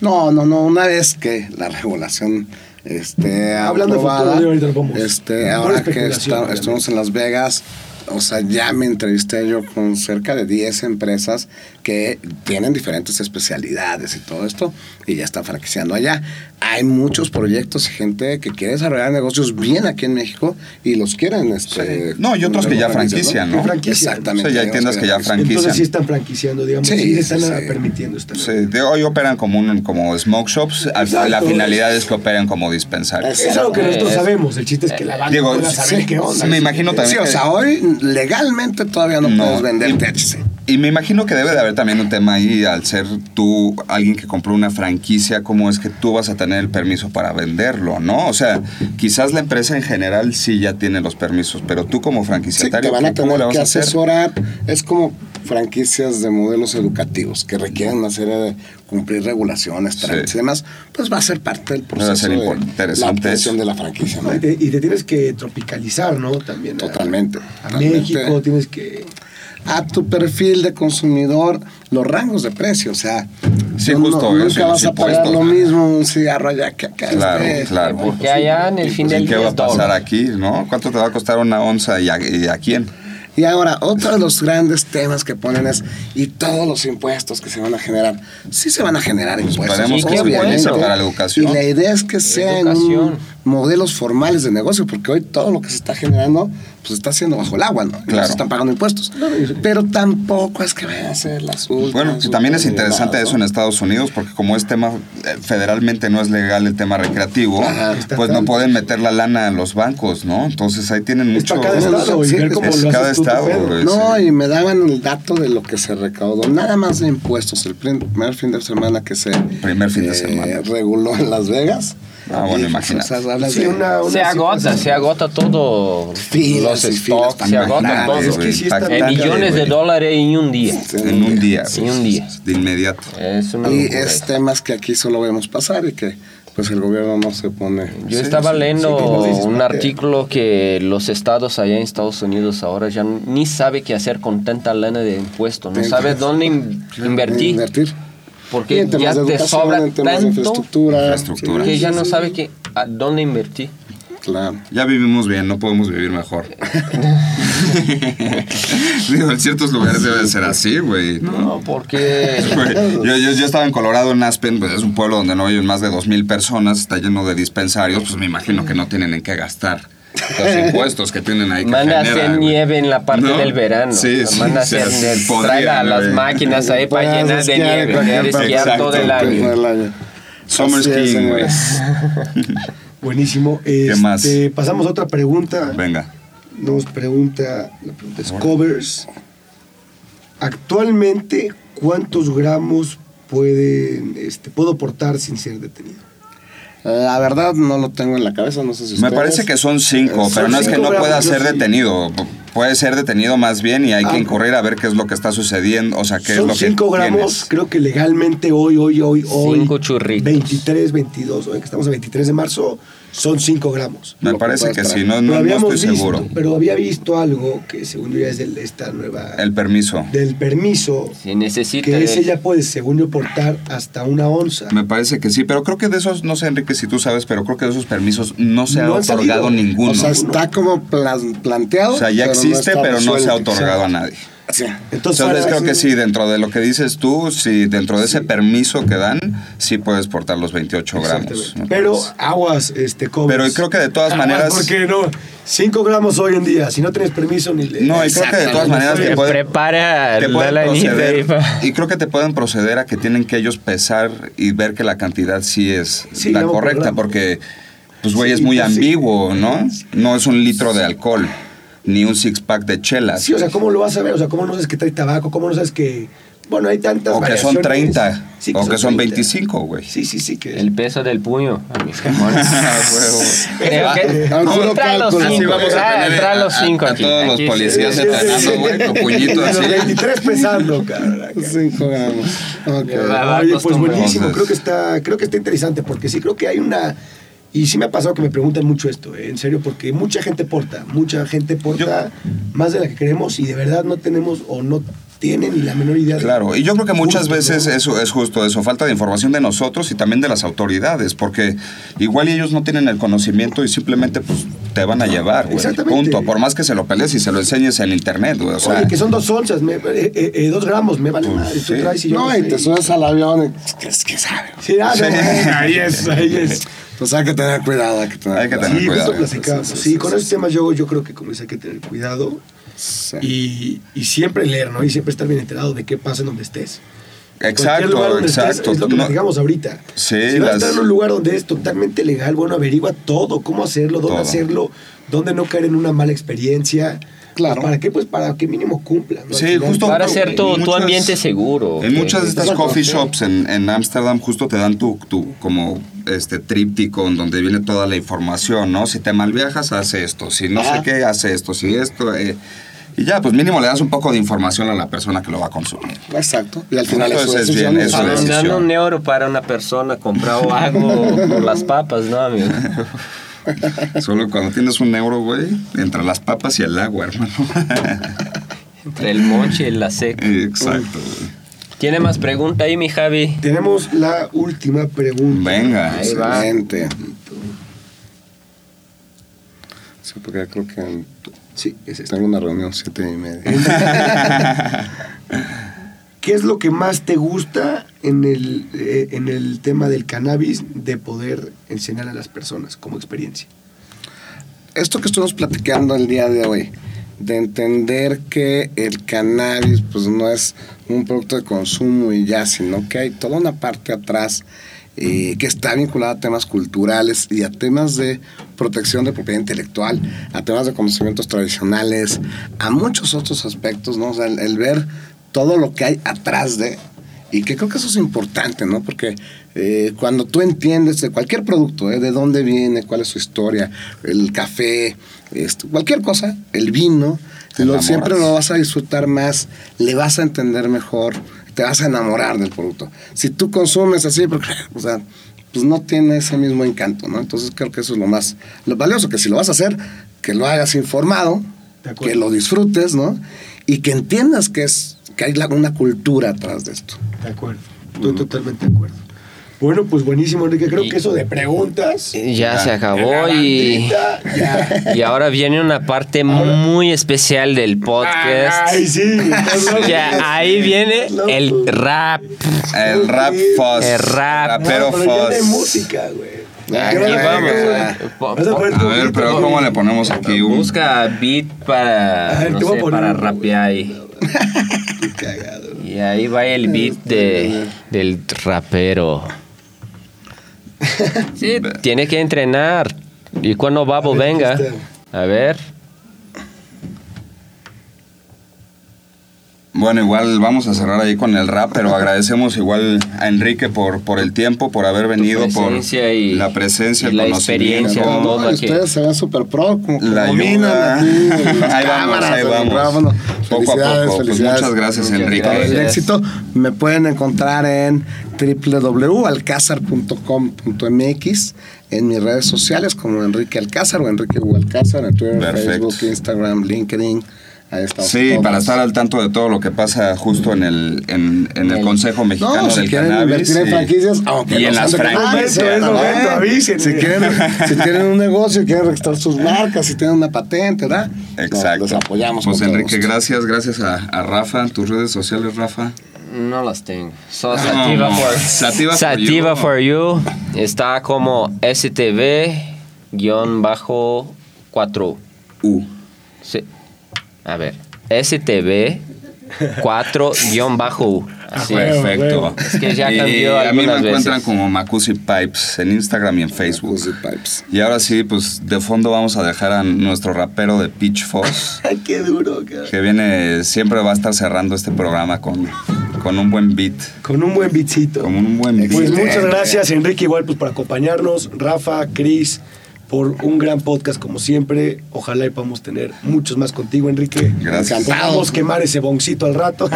No, no, no. Una vez que la regulación esté Hablando de futuro, ahorita nos vamos. este, No ahora que está- estamos en Las Vegas, o sea, ya me entrevisté yo con cerca de 10 empresas que tienen diferentes especialidades y todo esto, y ya están franquiciando allá. Hay muchos proyectos y gente que quiere desarrollar negocios bien aquí en México y los quieren. Este, No, y otros que ya franquician, ¿no? Franquician. Exactamente. O sea, ya hay tiendas que ya franquician. Entonces sí están franquiciando, digamos, Sí, están sí, permitiendo esta Sí, de hoy operan como un como smoke shops. Exacto. La finalidad es que operen como dispensarios. Es algo que nosotros Es- sabemos, el chiste es que la banda Digo, pueda saber sí, qué onda. me imagino también Sí, o sea, hoy legalmente todavía no, No, puedes vender THC. Y me imagino que debe de haber también un tema ahí, al ser tú alguien que compró una franquicia, cómo es que tú vas a tener el permiso para venderlo, ¿no? O sea, quizás la empresa en general sí ya tiene los permisos, pero tú como Sí, franquiciatario, te van a ¿cómo tener le vas que a hacer? asesorar. Es como franquicias de modelos educativos que requieren una serie de cumplir regulaciones, Sí. trámites y demás. Pues va a ser parte del Va a proceso ser de la interesante obtención de la franquicia, ¿no? Y, te, y te tienes que tropicalizar, ¿no? También. a- Totalmente. A, totalmente. México tienes que... A tu perfil de consumidor, los rangos de precio, o sea, Sí, no- justo no- nunca vas a pagar impuestos. lo mismo un cigarro allá que acá. Claro, este, claro. Porque allá en el Y, fin pues, ¿y del qué día va a pasar dólar. aquí, no? ¿Cuánto te va a costar una onza y a, y a quién? Y ahora, otro de los grandes temas que ponen es, y todos los impuestos que se van a generar, sí se van a generar impuestos. Esperemos que para la educación. Y la idea es que sean Educación. Modelos formales de negocio, porque hoy todo lo que se está generando, pues está haciendo bajo el agua, ¿no? Claro. se están pagando impuestos. Pero tampoco es que vayan a ser las últimas. Bueno, que también es interesante eso en. Estados Unidos, porque como es tema, eh, federalmente no es legal el tema recreativo, Ajá. pues no pueden meter la lana en los bancos, ¿no? Entonces ahí tienen Es mucho... para cada estado y sí, ver cómo es lo cada estado. No, sí. y me daban el dato de lo que se recaudó, nada más de impuestos, el primer fin de semana que se Primer fin de eh, semana. reguló en Las Vegas. Ah, bueno, imagínate. o sea, hablas Sí, de- una- una Se agota, se agota todo. Filas los stocks, se agota todo. es que sí está En Impactante, millones de dólares en un día. En un día. En un día. De inmediato. Es una Y es temas que aquí solo vemos pasar y que pues el gobierno no se pone. Yo Sí, estaba sí, leyendo sí, como dices, un artículo que los estados allá en Estados Unidos ahora ya ni sabe qué hacer con tanta lana de impuestos, no sabe dónde in- invertir, Invertir. Y porque en temas ya de te sobra en temas de tanto infraestructura. Infraestructura. que ya no sabe qué, a dónde invertir. Claro. Ya vivimos bien, no podemos vivir mejor. Digo, en ciertos lugares debe de ser así, güey. No, porque Güey, Yo, yo, yo estaba en Colorado, en Aspen, pues es un pueblo donde no viven más de 2.000 personas, está lleno de dispensarios, pues me imagino que no tienen en qué gastar los impuestos que tienen ahí que manda a hacer nieve en la parte ¿No? del verano. Sí, sí, manda a sí, hacer traiga las máquinas ahí para llenar de nieve, poder esquiar todo el Exacto, año. Todo el año. Summer skiing, güey. Buenísimo. Este, más? Pasamos a otra pregunta. Venga. Nos pregunta, la pregunta es covers. Actualmente, ¿cuántos gramos pueden, este, puedo portar sin ser detenido? La verdad no lo tengo en la cabeza, no sé si Me ustedes. parece que son cinco, Eh, pero son no es que cinco no pueda ser sí. detenido. Puede ser detenido más bien y hay Ah. que incurrir a ver qué es lo que está sucediendo, o sea, qué es Son lo que 5 gramos, tienes. creo que legalmente hoy, hoy, hoy, hoy. Cinco churritos. 23, 22, hoy que estamos a 23 de marzo, son 5 gramos. Me lo que parece que sí, no, no, no estoy visto, seguro. Pero había visto algo que según yo ya es de esta nueva... El permiso. del permiso, Si necesita que ese ya puede, según yo, portar hasta una onza. Me parece que sí, pero creo que de esos, no sé Enrique si tú sabes, pero creo que de esos permisos no se ha No han otorgado salido. ninguno. O sea, está como planteado. O sea, ya pero existe, pero no se ha otorgado a nadie. Sí. Entonces, creo que sí, dentro de lo que dices tú, sí, dentro de ese permiso que dan, sí puedes portar los 28 gramos. Pero aguas, este, cobres. Pero creo que de todas Aguas, maneras- Porque no, 5 gramos hoy en día, si no tienes permiso ni le... No, y creo que de todas maneras te pueden, prepara te la pueden lanita proceder, y creo que te pueden proceder a que tienen que ellos pesar y ver que la cantidad sí es Sí, la correcta, porque pues güey Sí, es muy pues, sí. ambiguo, ¿no? No es un litro de alcohol, ni un six pack de chelas. Sí, o sea, ¿cómo lo vas a ver? O sea, ¿cómo no sabes que trae tabaco? ¿Cómo no sabes que...? Bueno, hay tantas o que son variaciones. 30, Sí, o que son 30. 25, güey. Sí, sí, sí, que... El peso del puño, a mis. Huevo. Creo que Ah, puro trae los cálculo. Así cinco, vamos a trae, los cinco a, a aquí. todos los Aquí, policías sí, sí, sí. entrenando, güey, con puñito Los así. 23 pesando, cabrón. 5 gramos. Ok. Oye, pues buenísimo, creo que está, creo que está interesante, porque sí creo que hay una. Y sí me ha pasado que me preguntan mucho esto, eh, en serio, porque mucha gente porta, mucha gente porta más de la que queremos y de verdad no tenemos o no tienen ni la menor idea. de- Claro, y yo creo que muchas Justo, veces ¿no? eso es justo eso, falta de información de nosotros y también de las autoridades, porque igual ellos no tienen el conocimiento y simplemente pues te van a llevar, güey. Exactamente. Punto. Por más que se lo pelees y se lo enseñes en internet, güey. O sea, Oye, que son dos onzas, me- eh, eh, eh, dos gramos, me vale Pues, madre, tú sí. traes y yo No, y te subes al avión y ¿qué, qué sabe? Sí, ah, Sí. ahí es, ahí es. Pues hay que tener cuidado, hay que tener Hay que cuidado. tener Sí, cuidado. platicamos. Sí, con esos temas yo, yo creo que como dice, hay que tener cuidado Sí. y, y siempre leer, ¿no? Y siempre estar bien enterado de qué pasa en donde estés. Exacto, lugar donde estés, exacto. es lo que No- platicamos ahorita. Sí, si vas a las- estar en un lugar donde es totalmente legal, bueno, averigua todo, cómo hacerlo, dónde Todo. hacerlo, dónde no caer en una mala experiencia. Claro. ¿Para qué? Pues para que mínimo cumplan. ¿no? Sí, justo Para hacer tu, tu ambiente seguro. En muchas de estas coffee shops en en Ámsterdam justo te dan tu, tu como este tríptico en donde viene toda la información, ¿no? Si te malviajas, haz esto. Si no sé qué, haz esto. Si esto... eh, y ya, pues mínimo le das un poco de información a la persona que lo va a consumir. Exacto. Y al final es Entonces, decisión. bien, eso su es. decisión. Dando un euro para una persona comprado algo por las papas, ¿no, amigo? Solo cuando tienes un euro, güey, entre las papas y el agua, hermano. Entre el monche y la seca. Exacto, güey. ¿Tiene más pregunta ahí, mi Javi? Tenemos la última pregunta. Venga. Ahí va. Excelente. Sí, porque creo que Sí, es esta. tengo una reunión siete y media. ¿Qué es lo que más te gusta en el, eh, en el tema del cannabis de poder enseñar a las personas como experiencia? Esto que estamos platicando el día de hoy, de entender que el cannabis pues no es un producto de consumo y ya, sino que hay toda una parte atrás eh, que está vinculada a temas culturales y a temas de protección de propiedad intelectual, a temas de conocimientos tradicionales, a muchos otros aspectos, ¿no? El ver todo lo que hay atrás de, y que creo que eso es importante, ¿no? Porque eh, cuando tú entiendes de cualquier producto, ¿eh? de dónde viene, cuál es su historia, el café, esto, cualquier cosa, el vino, lo- siempre lo vas a disfrutar más, le vas a entender mejor, te vas a enamorar del producto. Si tú consumes así, porque, o sea, pues no tiene ese mismo encanto, ¿no? Entonces creo que eso es lo más lo valioso, que si lo vas a hacer, que lo hagas informado, que lo disfrutes, ¿no? Y que entiendas que es que hay una cultura atrás de esto. De acuerdo. Estoy totalmente de acuerdo. Bueno, pues buenísimo, Enrique. Creo Y- que eso de preguntas. Ya se acabó y, Ya. y ahora viene una parte muy especial del podcast. Ay, sí. Ya, ahí viene el rap. El rap fuzz. El rap. Rapero No, pero de fuzz. música, güey. Aquí ¿Qué vas a vamos. Vas a poner A ver, beat, pero. ¿cómo le ponemos aquí. Busca beat A para, ver, no a sé, poner para rapear ahí. Qué cagado. Y ahí va el beat de, del rapero. Sí, tiene que entrenar. Y cuando Babo A ver, venga. A ver. Bueno, igual vamos a cerrar ahí con el rap, pero agradecemos igual a Enrique por, por el tiempo, por haber venido, por y- la presencia, y el la conocimiento. experiencia, No, todo no, aquí. ustedes se ven súper pro, como que La ayuda. Ahí vamos, ahí vamos. Poco a Felicidades, poco. Pues felicidades. muchas gracias, Muchas Enrique. El éxito me pueden encontrar en www.alcázar.com.mx en mis redes sociales como Enrique Alcázar o Enrique U. Alcázar en Twitter, Perfecto. Facebook, Instagram, LinkedIn. Ahí estamos Sí, todos. para estar al tanto de todo lo que pasa justo en el, en, en el El- Consejo Mexicano No, si del quieren Cannabis. invertir en y- franquicias, aunque y no en las franquicias. Es momento. Si quieren, si tienen un negocio, quieren registrar sus marcas, si tienen una patente, ¿verdad? Exacto. Los apoyamos. Pues Enrique, gusto. gracias, gracias a, a Rafa, tus redes sociales, Rafa. No las tengo. So, No, Sativa, for, Sativa for Sativa You. for You está como STV-4. U. Sí. A ver. STV 4-U. Así Perfecto. Es que ya Y cambió a mí me encuentran veces. como Macusi Pipes en Instagram y en Facebook. Pussy Pipes. Y ahora sí, pues de fondo vamos a dejar a nuestro rapero de Pitch Foss, Ay, qué duro, cara. que viene, siempre va a estar cerrando este programa con, con un buen beat. Con un buen bitcito. Con un buen beat. Pues muchas gracias, Enrique, igual pues por acompañarnos, Rafa, Cris, por un gran podcast como siempre. Ojalá y podamos tener muchos más contigo, Enrique. Gracias. Vamos a quemar ese boncito al rato.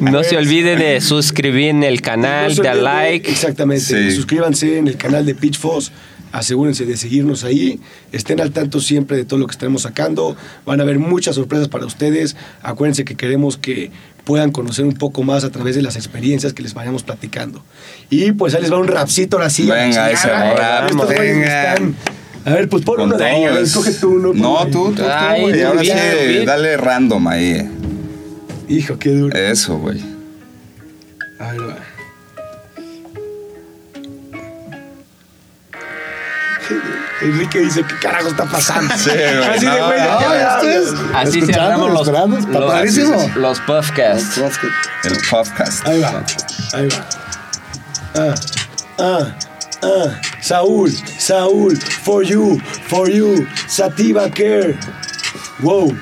No se olvide de suscribir en el canal, No olviden, like. Exactamente. Sí. Suscríbanse en el canal de Pitch Foss. Asegúrense de seguirnos ahí. Estén al tanto siempre de todo lo que estamos sacando. Van a haber muchas sorpresas para ustedes. Acuérdense que queremos que puedan conocer un poco más a través de las experiencias que les vayamos platicando. Y pues ahí les va un rapcito ahora sí. Venga, ese rap, venga. están- A ver, pues pon uno ahí. Todo, escoge es- tú uno. No, ahí. tú, tú, tú, Ay, güey. tú Ahora sí, bien, dale random ahí. Hijo, qué duro. Eso, güey. A ver, va. Enrique dice, ¿qué carajo está pasando? Sí, güey, Así de, no, güey, no, esto es. Así cerramos los, los podcasts. El podcast. Ahí va, ahí va. Ah, ah, ah. Saúl, Saúl, for you, for you. Sativa Care. Wow.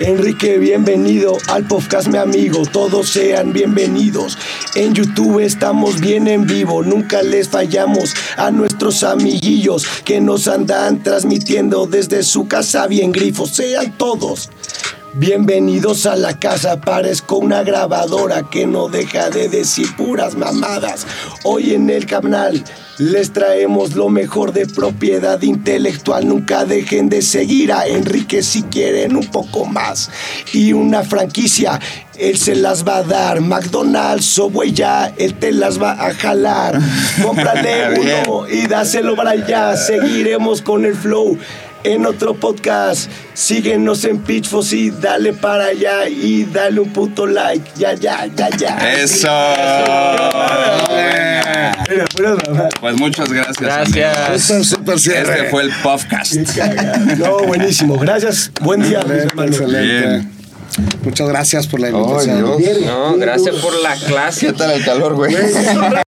Enrique, bienvenido al podcast, mi amigo. Todos sean bienvenidos. En YouTube estamos bien en vivo. Nunca les fallamos a nuestros amiguillos que nos andan transmitiendo desde su casa bien grifos. Sean todos. Bienvenidos a la casa, parezco una grabadora que no deja de decir puras mamadas. Hoy en el canal les traemos lo mejor de propiedad intelectual. Nunca dejen de seguir a Enrique si quieren un poco más. Y una franquicia, él se las va a dar. McDonald's, Subway ya, él te las va a jalar. Cómprale uno y dáselo para allá. Seguiremos con el flow en otro podcast. Síguenos en Pitchfos y dale para allá y dale un puto like. Ya, ya, ya, ya. Eso. Pues muchas gracias. Gracias. súper cierre. Este fue el podcast. No, buenísimo. Gracias. Buen día, Excelente. Muchas gracias por la invitación. Dios. No, gracias por la clase. ¿Qué tal el calor, güey?